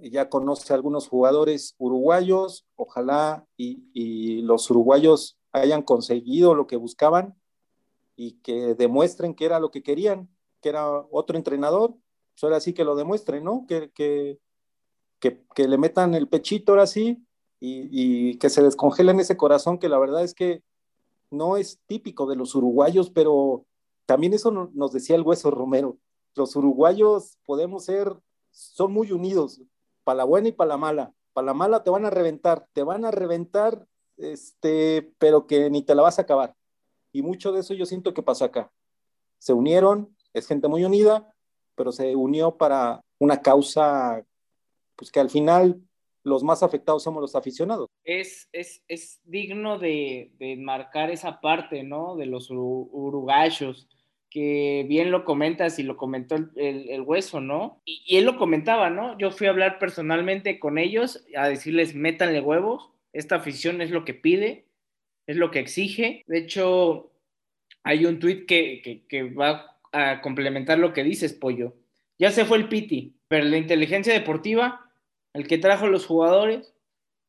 [SPEAKER 1] ya conoce a algunos jugadores uruguayos, ojalá y, y los uruguayos hayan conseguido lo que buscaban y que demuestren que era lo que querían que era otro entrenador, pues ahora sí que lo demuestre, ¿no? Que, que, que, le metan el pechito ahora sí y, que se descongelen ese corazón que la verdad es que no es típico de los uruguayos, pero también eso nos decía el hueso Romero. Los uruguayos podemos ser, son muy unidos, para la buena y para la mala. Para la mala te van a reventar, te van a reventar, este, pero que ni te la vas a acabar. Y mucho de eso yo siento que pasó acá. Se unieron, es gente muy unida, pero se unió para una causa, pues que al final los más afectados somos los aficionados.
[SPEAKER 2] Es, es, es digno de, de, marcar esa parte, ¿no? De los uruguayos, que bien lo comentas y lo comentó el, el, hueso, ¿no? Y, él lo comentaba, ¿no? Yo fui a hablar personalmente con ellos, a decirles, métanle huevos, esta afición es lo que pide, es lo que exige. De hecho, hay un tuit que, que, que va a complementar lo que dices, Pollo. Ya se fue el Piti, pero la inteligencia deportiva, el que trajo los jugadores,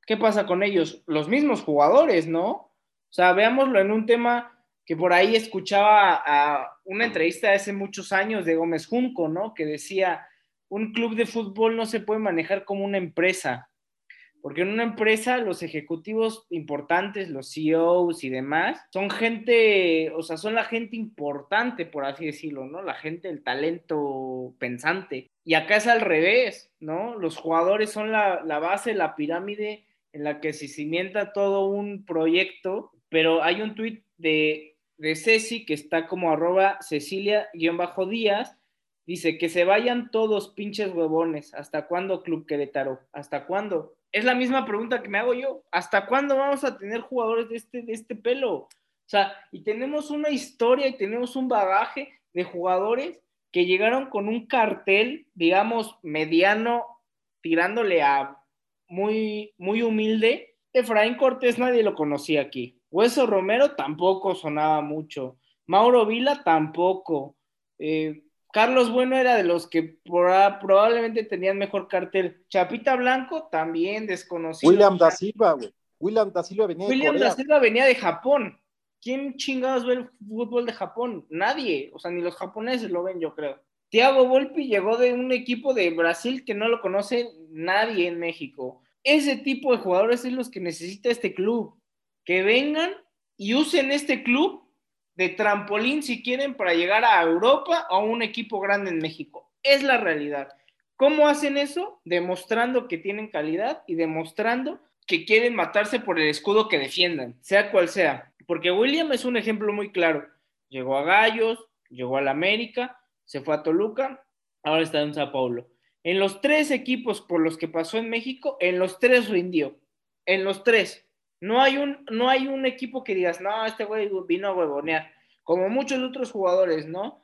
[SPEAKER 2] ¿qué pasa con ellos? Los mismos jugadores, ¿no? O sea, veámoslo en un tema que por ahí escuchaba a una entrevista de hace muchos años de Gómez Junco, ¿no? Que decía, un club de fútbol no se puede manejar como una empresa, porque en una empresa los ejecutivos importantes, los CEOs y demás, son gente, o sea, son la gente importante, por así decirlo, ¿no? La gente, el talento pensante. Y acá es al revés, ¿no? Los jugadores son la, base, la pirámide en la que se cimienta todo un proyecto, pero hay un tuit de, de Ceci que está como arroba Cecilia-Díaz, dice que se vayan todos pinches huevones, ¿hasta cuándo Club Querétaro? ¿Hasta cuándo? es la misma pregunta que me hago yo. ¿Hasta cuándo vamos a tener jugadores de este, de este pelo? O sea, y tenemos una historia y tenemos un bagaje de jugadores que llegaron con un cartel, digamos, mediano, tirándole a muy, muy humilde. Efraín Cortés nadie lo conocía aquí. Hueso Romero tampoco sonaba mucho. Mauro Vila tampoco. Eh, Carlos Bueno era de los que probablemente tenían mejor cartel. Chapita Blanco también desconocido.
[SPEAKER 1] William da Silva, güey. William da Silva venía
[SPEAKER 2] William de da Silva venía de Japón. ¿Quién chingados ve el fútbol de Japón? Nadie. O sea, ni los japoneses lo ven, yo creo. Tiago Volpi llegó de un equipo de Brasil que no lo conoce nadie en México. Ese tipo de jugadores es los que necesita este club. Que vengan y usen este club de trampolín si quieren para llegar a Europa o a un equipo grande en México. Es la realidad. ¿Cómo hacen eso? Demostrando que tienen calidad y demostrando que quieren matarse por el escudo que defiendan, sea cual sea. Porque William es un ejemplo muy claro. Llegó a Gallos, llegó a la América, se fue a Toluca, ahora está en Sao Paulo. En los tres equipos por los que pasó en México, en los tres rindió. En los tres. No hay un, no hay un equipo que digas, no, este güey vino a huevonear, como muchos otros jugadores, ¿no?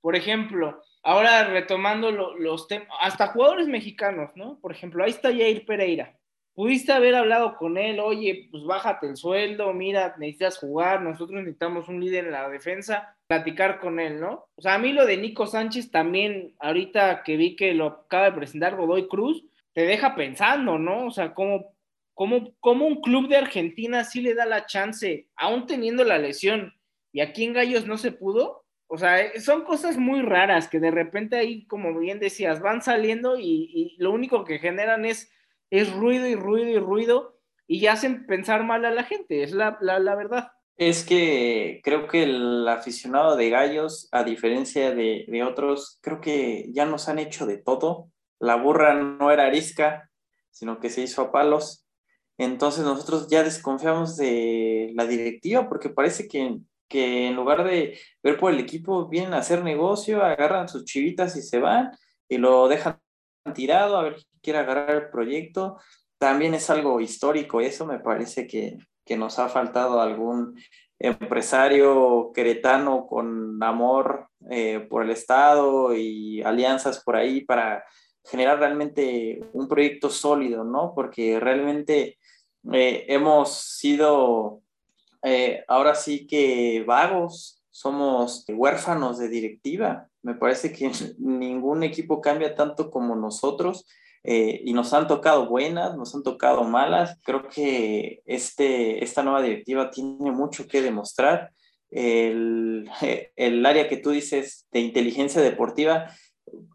[SPEAKER 2] Por ejemplo, ahora retomando los temas, hasta jugadores mexicanos, ¿no? Por ejemplo, ahí está Jair Pereira. Pudiste haber hablado con él, oye, pues bájate el sueldo, mira, necesitas jugar, nosotros necesitamos un líder en la defensa, platicar con él, ¿no? O sea, a mí lo de Nico Sánchez también, ahorita que vi que lo acaba de presentar Godoy Cruz, te deja pensando, ¿no? O sea, cómo ¿Cómo, un club de Argentina sí le da la chance, aún teniendo la lesión, y aquí en Gallos no se pudo? O sea, eh, son cosas muy raras que de repente ahí, como bien decías, van saliendo y, lo único que generan es, es ruido y ruido y ruido y hacen pensar mal a la gente, es la, la, verdad.
[SPEAKER 3] Es que creo que el aficionado de gallos, a diferencia de, de, otros, creo que ya nos han hecho de todo. La burra no era arisca, sino que se hizo a palos. Entonces nosotros ya desconfiamos de la directiva porque parece que que en lugar de ver por el equipo, vienen a hacer negocio, agarran sus chivitas y se van y lo dejan tirado a ver si quiere agarrar el proyecto. También es algo histórico eso, me parece que, que nos ha faltado algún empresario queretano con amor eh, por el Estado y alianzas por ahí para generar realmente un proyecto sólido, ¿no? Porque realmente eh, hemos sido eh, ahora sí que vagos, somos huérfanos de directiva. Me parece que <laughs> ningún equipo cambia tanto como nosotros. Eh, y nos han tocado buenas, nos han tocado malas. Creo que este, esta nueva directiva tiene mucho que demostrar. El, <laughs> el, área que tú dices de inteligencia deportiva,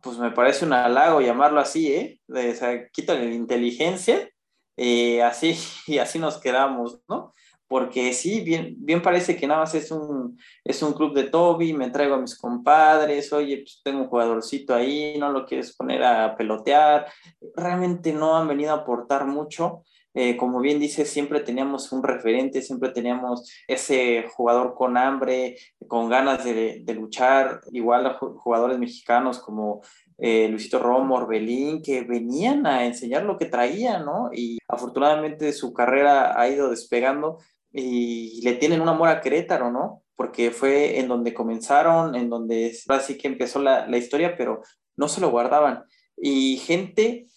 [SPEAKER 3] pues me parece un halago llamarlo así, ¿eh? o sea, quítale la inteligencia, eh, así, <laughs> y así nos quedamos, ¿no? porque sí, bien, bien parece que nada más es un, es un club de Toby, me traigo a mis compadres, oye, pues tengo un jugadorcito ahí, no lo quieres poner a pelotear, realmente no han venido a aportar mucho. Eh, como bien dice, siempre teníamos un referente, siempre teníamos ese jugador con hambre, con ganas de, luchar, igual a jugadores mexicanos como eh, Luisito Romo, Orbelín, que venían a enseñar lo que traían, ¿no? Y afortunadamente su carrera ha ido despegando, y le tienen un amor a Querétaro, ¿no? Porque fue en donde comenzaron, en donde así que empezó la historia, pero no se lo guardaban. Y gente,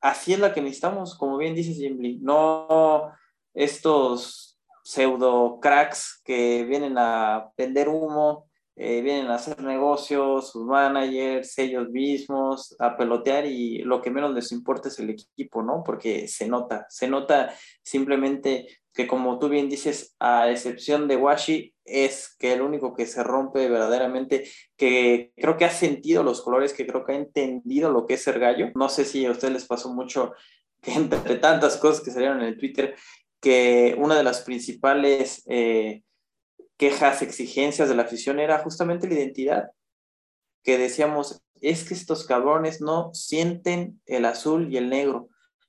[SPEAKER 3] así es la que necesitamos, como bien dice Jimmy, no estos pseudo cracks que vienen a vender humo, eh, vienen a hacer negocios, sus managers, ellos mismos, a pelotear y lo que menos les importa es el equipo, ¿no? Porque se nota, se nota simplemente que como tú bien dices, a excepción de Washi, es que el único que se rompe verdaderamente, que creo que ha sentido los colores, que creo que ha entendido lo que es ser gallo. No sé si a ustedes les pasó mucho <laughs> que entre tantas cosas que salieron en el Twitter, que una de las principales eh, quejas, exigencias de la afición era justamente la identidad, que decíamos, es que estos cabrones no sienten el azul y el negro,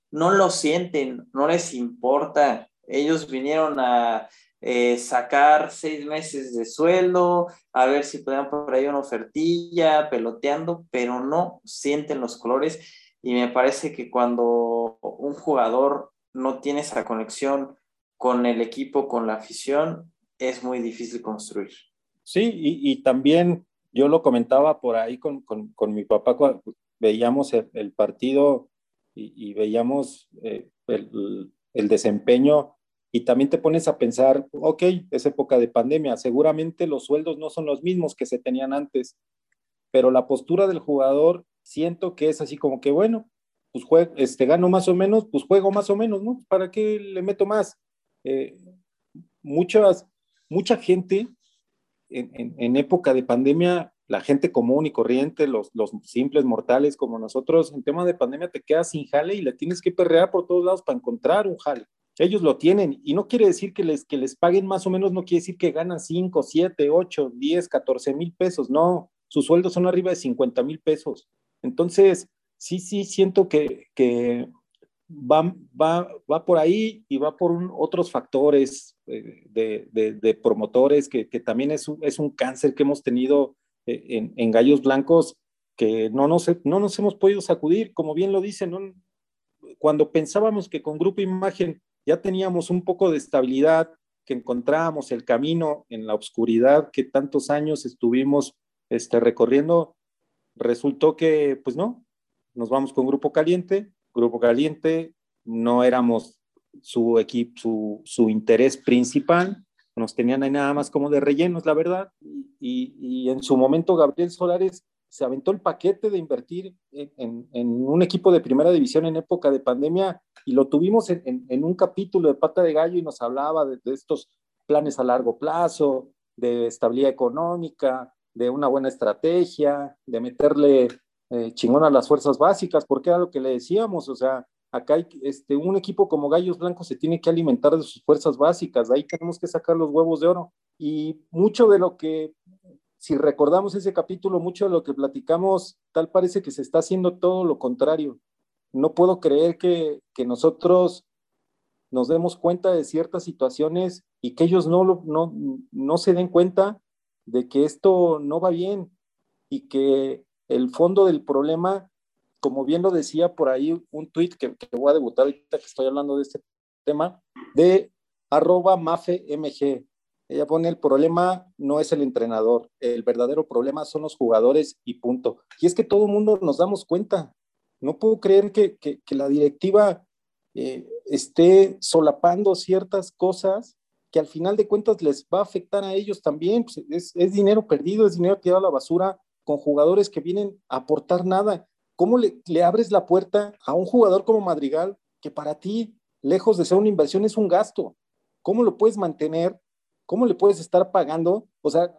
[SPEAKER 3] no lo sienten, no les importa ellos vinieron a eh, sacar seis meses de sueldo, a ver si podían por ahí una ofertilla, peloteando, pero no sienten los colores. Y me parece que cuando un jugador no tiene esa conexión con el equipo, con la afición, es muy difícil construir.
[SPEAKER 1] Sí, y, también yo lo comentaba por ahí con, mi papá veíamos el, partido y, veíamos eh, el, el, desempeño y también te pones a pensar, ok, es época de pandemia, seguramente los sueldos no son los mismos que se tenían antes, pero la postura del jugador siento que es así como que, bueno, pues juego, este, gano más o menos, pues juego más o menos, ¿no? ¿Para qué le meto más? Eh, muchas, mucha gente en, época de pandemia, la gente común y corriente, los, los simples mortales como nosotros, en tema de pandemia te quedas sin jale y le tienes que perrear por todos lados para encontrar un jale. Ellos lo tienen y no quiere decir que les, que les paguen más o menos, no quiere decir que ganan 5, 7, 8, 10, 14 mil pesos, no, sus sueldos son arriba de 50 mil pesos. Entonces, sí, sí, siento que, que va, va, va por ahí y va por otros factores eh, de, de, de, promotores, que, que también es un, es un, cáncer que hemos tenido eh, en, en, gallos blancos que no nos, no nos hemos podido sacudir, como bien lo dicen, ¿no? cuando pensábamos que con Grupo Imagen ya teníamos un poco de estabilidad, que encontrábamos el camino en la oscuridad que tantos años estuvimos este, recorriendo, resultó que, pues no, nos vamos con Grupo Caliente, Grupo Caliente, no éramos su equipo, su, su interés principal, nos tenían ahí nada más como de rellenos, la verdad, y, y en su momento Gabriel Solares se aventó el paquete de invertir en, un equipo de primera división en época de pandemia y lo tuvimos en, un capítulo de Pata de Gallo y nos hablaba de, estos planes a largo plazo, de estabilidad económica, de una buena estrategia, de meterle eh, chingón a las fuerzas básicas, porque era lo que le decíamos, o sea, acá hay, este, un equipo como Gallos Blancos se tiene que alimentar de sus fuerzas básicas, de ahí tenemos que sacar los huevos de oro. Y mucho de lo que, si recordamos ese capítulo, mucho de lo que platicamos, tal parece que se está haciendo todo lo contrario. No puedo creer que, que nosotros nos demos cuenta de ciertas situaciones y que ellos no, no, no se den cuenta de que esto no va bien y que el fondo del problema, como bien lo decía por ahí un tuit que, voy a debutar ahorita que estoy hablando de este tema, de arroba mafemg. Ella pone el problema no es el entrenador, el verdadero problema son los jugadores y punto. Y es que todo el mundo nos damos cuenta. No puedo creer que, que, la directiva eh, esté solapando ciertas cosas que al final de cuentas les va a afectar a ellos también. Pues, es, es, dinero perdido, es dinero tirado a la basura con jugadores que vienen a aportar nada. ¿Cómo le, le, abres la puerta a un jugador como Madrigal que para ti, lejos de ser una inversión, es un gasto? ¿Cómo lo puedes mantener? ¿Cómo le puedes estar pagando? O sea,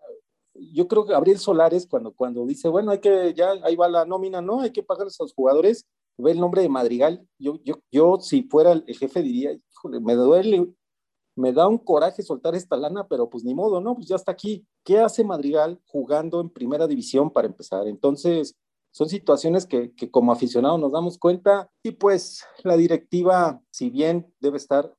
[SPEAKER 1] yo creo que Gabriel Solares, cuando, cuando dice, bueno, hay que, ya ahí va la nómina, no, hay que pagarles a los jugadores, ve el nombre de Madrigal, yo, yo, yo si fuera el jefe diría, híjole, me duele, me da un coraje soltar esta lana, pero pues ni modo, ¿no? Pues ya está aquí. ¿Qué hace Madrigal jugando en primera división para empezar? Entonces, son situaciones que, que como aficionados nos damos cuenta y pues la directiva, si bien debe estar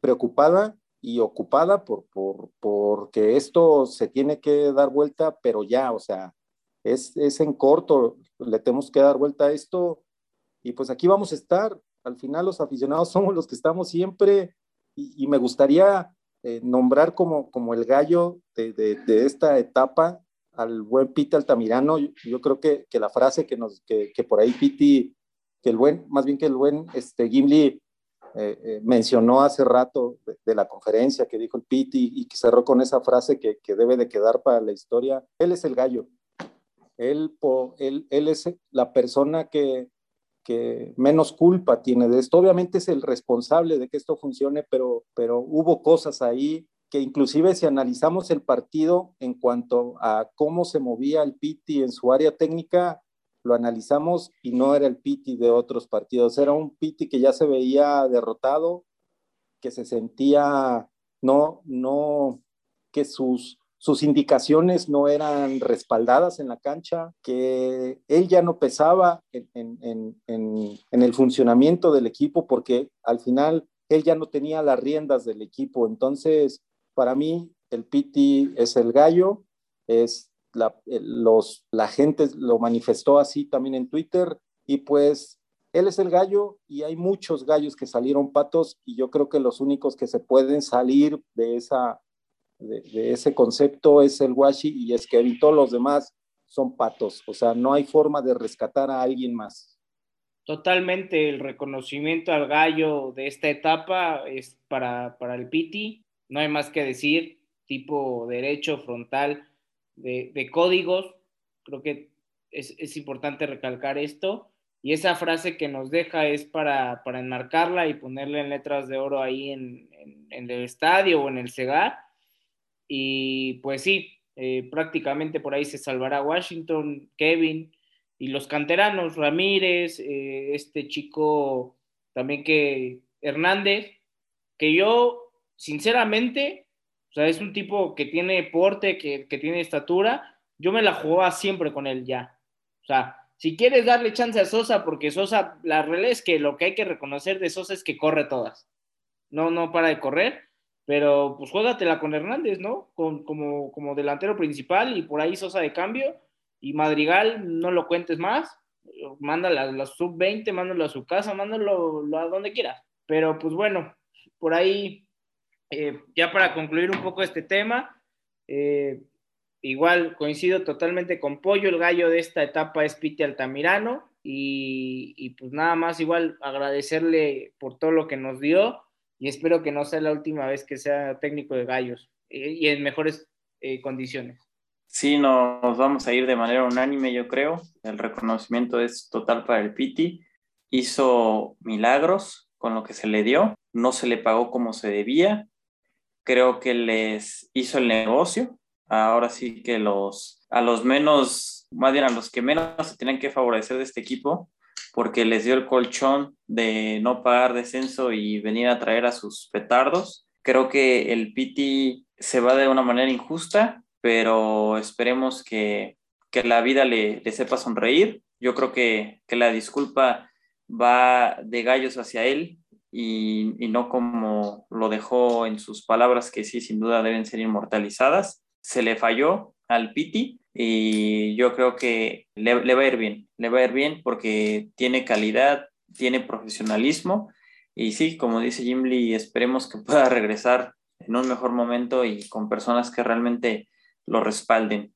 [SPEAKER 1] preocupada y ocupada por, por, porque esto se tiene que dar vuelta, pero ya, o sea, es, es en corto, le tenemos que dar vuelta a esto y pues aquí vamos a estar. Al final los aficionados <laughs> somos los que estamos siempre y, me gustaría eh, nombrar como, como el gallo de, de, esta etapa al buen Piti Altamirano. Yo, yo creo que, que, la frase que, nos, que, que, por ahí Piti, que el buen, más bien que el buen este, Gimli eh, eh, mencionó hace rato de, la conferencia que dijo el Piti y que cerró con esa frase que, que debe de quedar para la historia. Él es el gallo. Él, él, él es la persona que, que menos culpa tiene de esto. Obviamente es el responsable de que esto funcione, pero, pero hubo cosas ahí que inclusive si analizamos el partido en cuanto a cómo se movía el Piti en su área técnica, lo analizamos y no era el Piti de otros partidos, era un Piti que ya se veía derrotado, que se sentía no, no, que sus sus indicaciones no eran respaldadas en la cancha, que él ya no pesaba en, el funcionamiento del equipo porque al final él ya no tenía las riendas del equipo. Entonces, para mí, el Piti es el gallo, es la, los, la gente lo manifestó así también en Twitter y pues él es el gallo y hay muchos gallos que salieron patos y yo creo que los únicos que se pueden salir de esa de, ese concepto es el washi y es que todos los demás son patos, o sea, no hay forma de rescatar a alguien más.
[SPEAKER 2] Totalmente el reconocimiento al gallo de esta etapa es para, para el Piti, no hay más que decir, tipo derecho frontal de, códigos, creo que es, es, importante recalcar esto, y esa frase que nos deja es para, para enmarcarla y ponerle en letras de oro ahí en, en, en el estadio o en el CEGAR, y pues sí, eh, prácticamente por ahí se salvará Washington, Kevin y los canteranos, Ramírez, eh, este chico también que Hernández, que yo sinceramente, o sea, es un tipo que tiene porte, que, que tiene estatura, yo me la jugaba siempre con él ya. O sea, si quieres darle chance a Sosa, porque Sosa, la realidad es que lo que hay que reconocer de Sosa es que corre todas. No, no para de correr pero pues juégatela con Hernández, ¿no? Con, como, como delantero principal y por ahí Sosa de cambio. Y Madrigal, no lo cuentes más. Mándala a la sub-20, mándalo a su casa, mándalo a donde quieras. Pero pues bueno, por ahí, eh, ya para concluir un poco este tema, eh, igual coincido totalmente con Pollo, el gallo de esta etapa es Piti Altamirano. Y, pues nada más, igual agradecerle por todo lo que nos dio y espero que no sea la última vez que sea técnico de gallos eh, y en mejores condiciones.
[SPEAKER 3] Sí, nos vamos a ir de manera unánime, yo creo. El reconocimiento es total para el Piti. Hizo milagros con lo que se le dio, no se le pagó como se debía. Creo que les hizo el negocio ahora sí que los, a los menos, más bien a los que menos se tienen que favorecer de este equipo, porque les dio el colchón de no pagar descenso y venir a traer a sus petardos. Creo que el Piti se va de una manera injusta, pero esperemos que, que la vida le, le, sepa sonreír. Yo creo que, que, la disculpa va de gallos hacia él y, y, no como lo dejó en sus palabras, que sí, sin duda deben ser inmortalizadas. Se le falló al Piti y yo creo que le, le va a ir bien, le va a ir bien porque tiene calidad, tiene profesionalismo y sí, como dice Jim Lee, esperemos que pueda <laughs> regresar en un mejor momento y con personas que realmente lo respalden.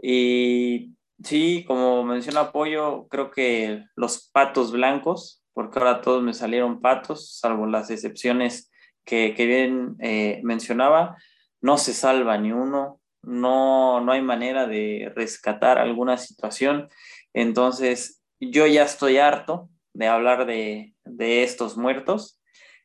[SPEAKER 3] Y sí, como menciona Apoyo, creo que los patos blancos, porque ahora todos me salieron patos, salvo las excepciones que, que bien eh, mencionaba, no se salva ni uno, no, no hay manera de rescatar alguna situación. Entonces, yo ya estoy harto de hablar de, de estos muertos.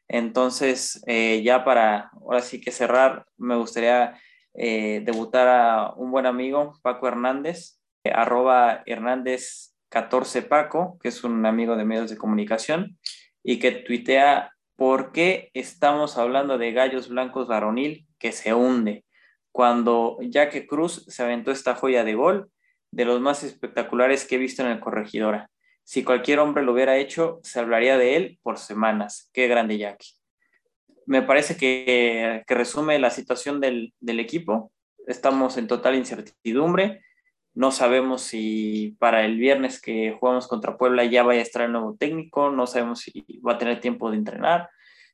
[SPEAKER 3] Entonces, eh, ya para ahora sí que cerrar, me gustaría eh, debutar a un buen amigo, Paco Hernández, arroba Hernández 14 Paco, que es un amigo de medios de comunicación, y que tuitea por qué estamos hablando de gallos blancos varonil que se hunde cuando Jaque Cruz se aventó esta joya de gol, de los más espectaculares que he visto en el Corregidora. Si cualquier hombre lo hubiera hecho, se hablaría de él por semanas. Qué grande Jaque. Me parece que, resume la situación del, del equipo. Estamos en total incertidumbre. No sabemos si para el viernes que jugamos contra Puebla ya vaya a estar el nuevo técnico, no sabemos si va a tener tiempo de entrenar.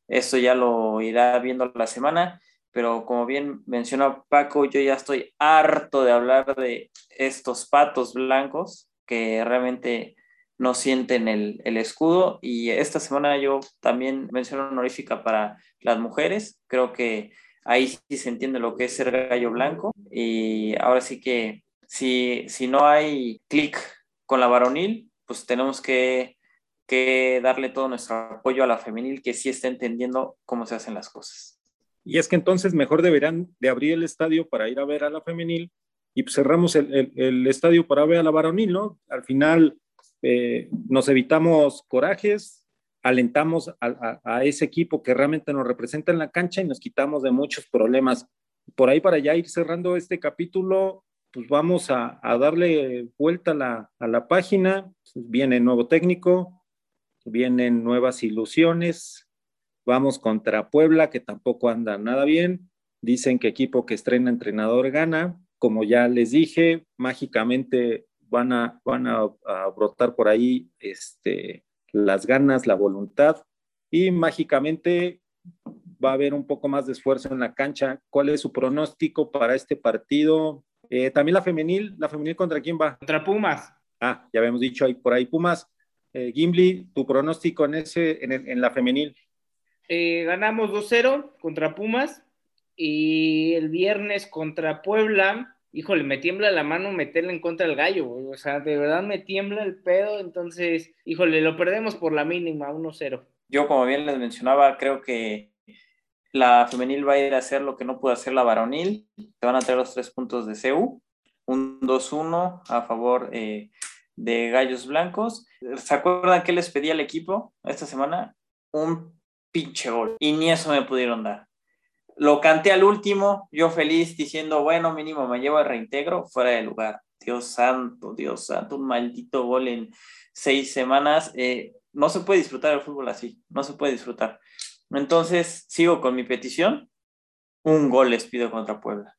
[SPEAKER 3] Esto ya lo irá viendo la semana pero como bien mencionó Paco, yo ya estoy harto de hablar de estos patos blancos que realmente no sienten el, el, escudo. Y esta semana yo también menciono honorífica para las mujeres. Creo que ahí sí se entiende lo que es ser gallo blanco. Y ahora sí que si, si no hay clic con la varonil, pues tenemos que, que darle todo nuestro apoyo a la femenil que sí está entendiendo cómo se hacen las cosas.
[SPEAKER 1] Y es que entonces mejor deberán de abrir el estadio para ir a ver a la femenil y pues cerramos el, el, estadio para ver a la varonil, ¿no? Al final eh, nos evitamos corajes, alentamos a, a, a, ese equipo que realmente nos representa en la cancha y nos quitamos de muchos problemas. Por ahí para ya ir cerrando este capítulo, pues vamos a, darle vuelta a la, página. Viene nuevo técnico, vienen nuevas ilusiones, Vamos contra Puebla, que tampoco anda nada bien. Dicen que equipo que estrena entrenador gana. Como ya les dije, mágicamente van a brotar por ahí este, las ganas, la voluntad y mágicamente va a haber un poco más de esfuerzo en la cancha. ¿Cuál es su pronóstico para este partido? Eh, también la femenil, ¿la femenil contra quién va?
[SPEAKER 2] Contra Pumas.
[SPEAKER 1] Ah, ya habíamos dicho ahí por ahí Pumas. Eh, Gimli, tu pronóstico en, ese, en, en la femenil
[SPEAKER 2] eh, ganamos 2-0 contra Pumas y el viernes contra Puebla, híjole, me tiembla la mano meterle en contra del gallo, o sea, de verdad me tiembla el pedo, entonces, híjole, lo perdemos por la mínima, 1-0.
[SPEAKER 3] Yo, como bien les mencionaba, creo que la femenil va a ir a hacer lo que no pudo hacer la varonil, se van a traer los tres puntos de CEU, un 2-1 a favor eh, de Gallos Blancos. ¿Se acuerdan qué les pedí al equipo esta semana? Un pinche gol. Y ni eso me pudieron dar. Lo canté al último, yo feliz diciendo, bueno, mínimo me llevo el reintegro fuera de lugar. Dios santo, Dios santo, un maldito gol en seis semanas. Eh, no se puede disfrutar el fútbol así, no se puede disfrutar. Entonces, sigo con mi petición. Un gol les pido contra Puebla.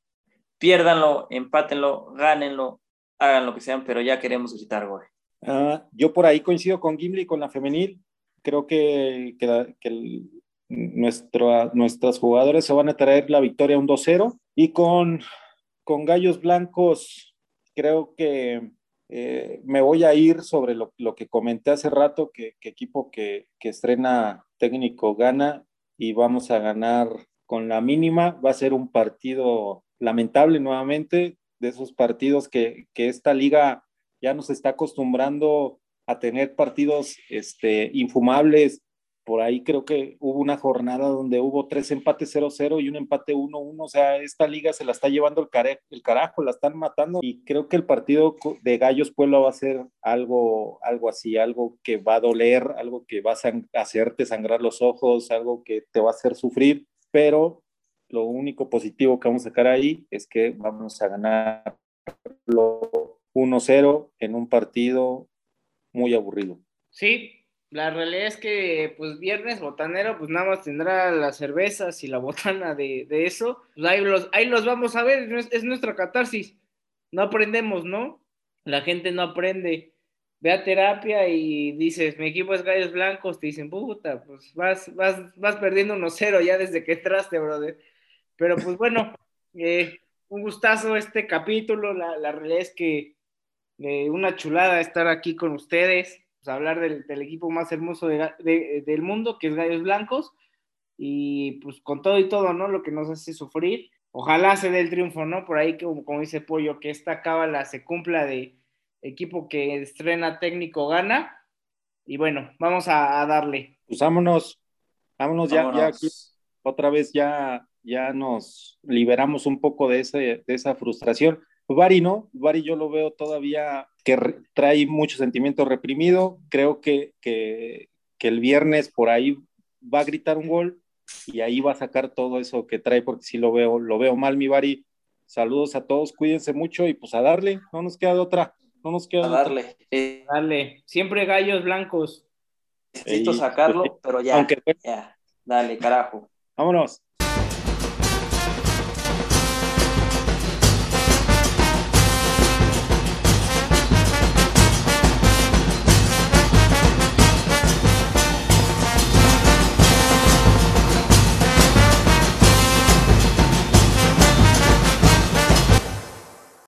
[SPEAKER 3] Piérdanlo, empátenlo, gánenlo, hagan lo que sean, pero ya queremos gritar gol.
[SPEAKER 1] Uh, yo por ahí coincido con Gimli, con la femenil creo que, que, que el, jugadoras se van a traer la victoria un 2-0 y con, con Gallos Blancos creo que eh, me voy a ir sobre lo, lo, que comenté hace rato, que, que equipo que, que, estrena técnico gana y vamos a ganar con la mínima. Va a ser un partido lamentable nuevamente, de esos partidos que, que esta liga ya nos está acostumbrando a tener partidos este, infumables por ahí creo que hubo una jornada donde hubo tres empates 0-0 y un empate 1-1. O sea, esta liga se la está llevando el, el carajo, la están matando. Y creo que el partido de Gallos Puebla va a ser algo, algo así, algo que va a doler, algo que va a hacerte sangrar los ojos, algo que te va a hacer sufrir. Pero lo único positivo que vamos a sacar ahí es que vamos a ganar 1-0 en un partido muy aburrido.
[SPEAKER 2] Sí, la realidad es que, pues, viernes botanero, pues nada más tendrá las cervezas y la <laughs> botana de, eso. Pues ahí los, ahí los vamos a ver, es, nuestra catarsis. No aprendemos, ¿no? La gente no aprende. Ve a terapia y dices, mi equipo es Gallos Blancos, te dicen, puta, pues vas, vas, vas perdiendo unos cero ya desde que entraste, brother. Pero pues bueno, <laughs> eh, un gustazo este capítulo. La, realidad es que eh, una chulada estar aquí con ustedes pues, hablar del, equipo más hermoso del mundo, que es Gallos Blancos, y pues con todo y todo, ¿no? Lo que nos hace sufrir. Ojalá se dé el triunfo, ¿no? Por ahí, como, como dice Pollo, que esta cábala se cumpla de equipo que estrena técnico gana. Y bueno, vamos a, darle.
[SPEAKER 1] Pues vámonos, vámonos, ya, ya aquí, otra vez ya, ya nos liberamos un poco de, ese, de esa frustración. Bari no, Bari yo lo veo todavía que trae mucho sentimiento reprimido. Creo que, que, el viernes por ahí va a gritar un gol y ahí va a sacar todo eso que trae, porque sí lo veo, lo veo mal, mi Bari. Saludos a todos, cuídense mucho y pues a darle, no nos queda de otra, no nos queda
[SPEAKER 3] a darle.
[SPEAKER 2] Eh, Dale, siempre gallos blancos.
[SPEAKER 3] Necesito sacarlo, pero ya, ya, dale, carajo.
[SPEAKER 1] Vámonos.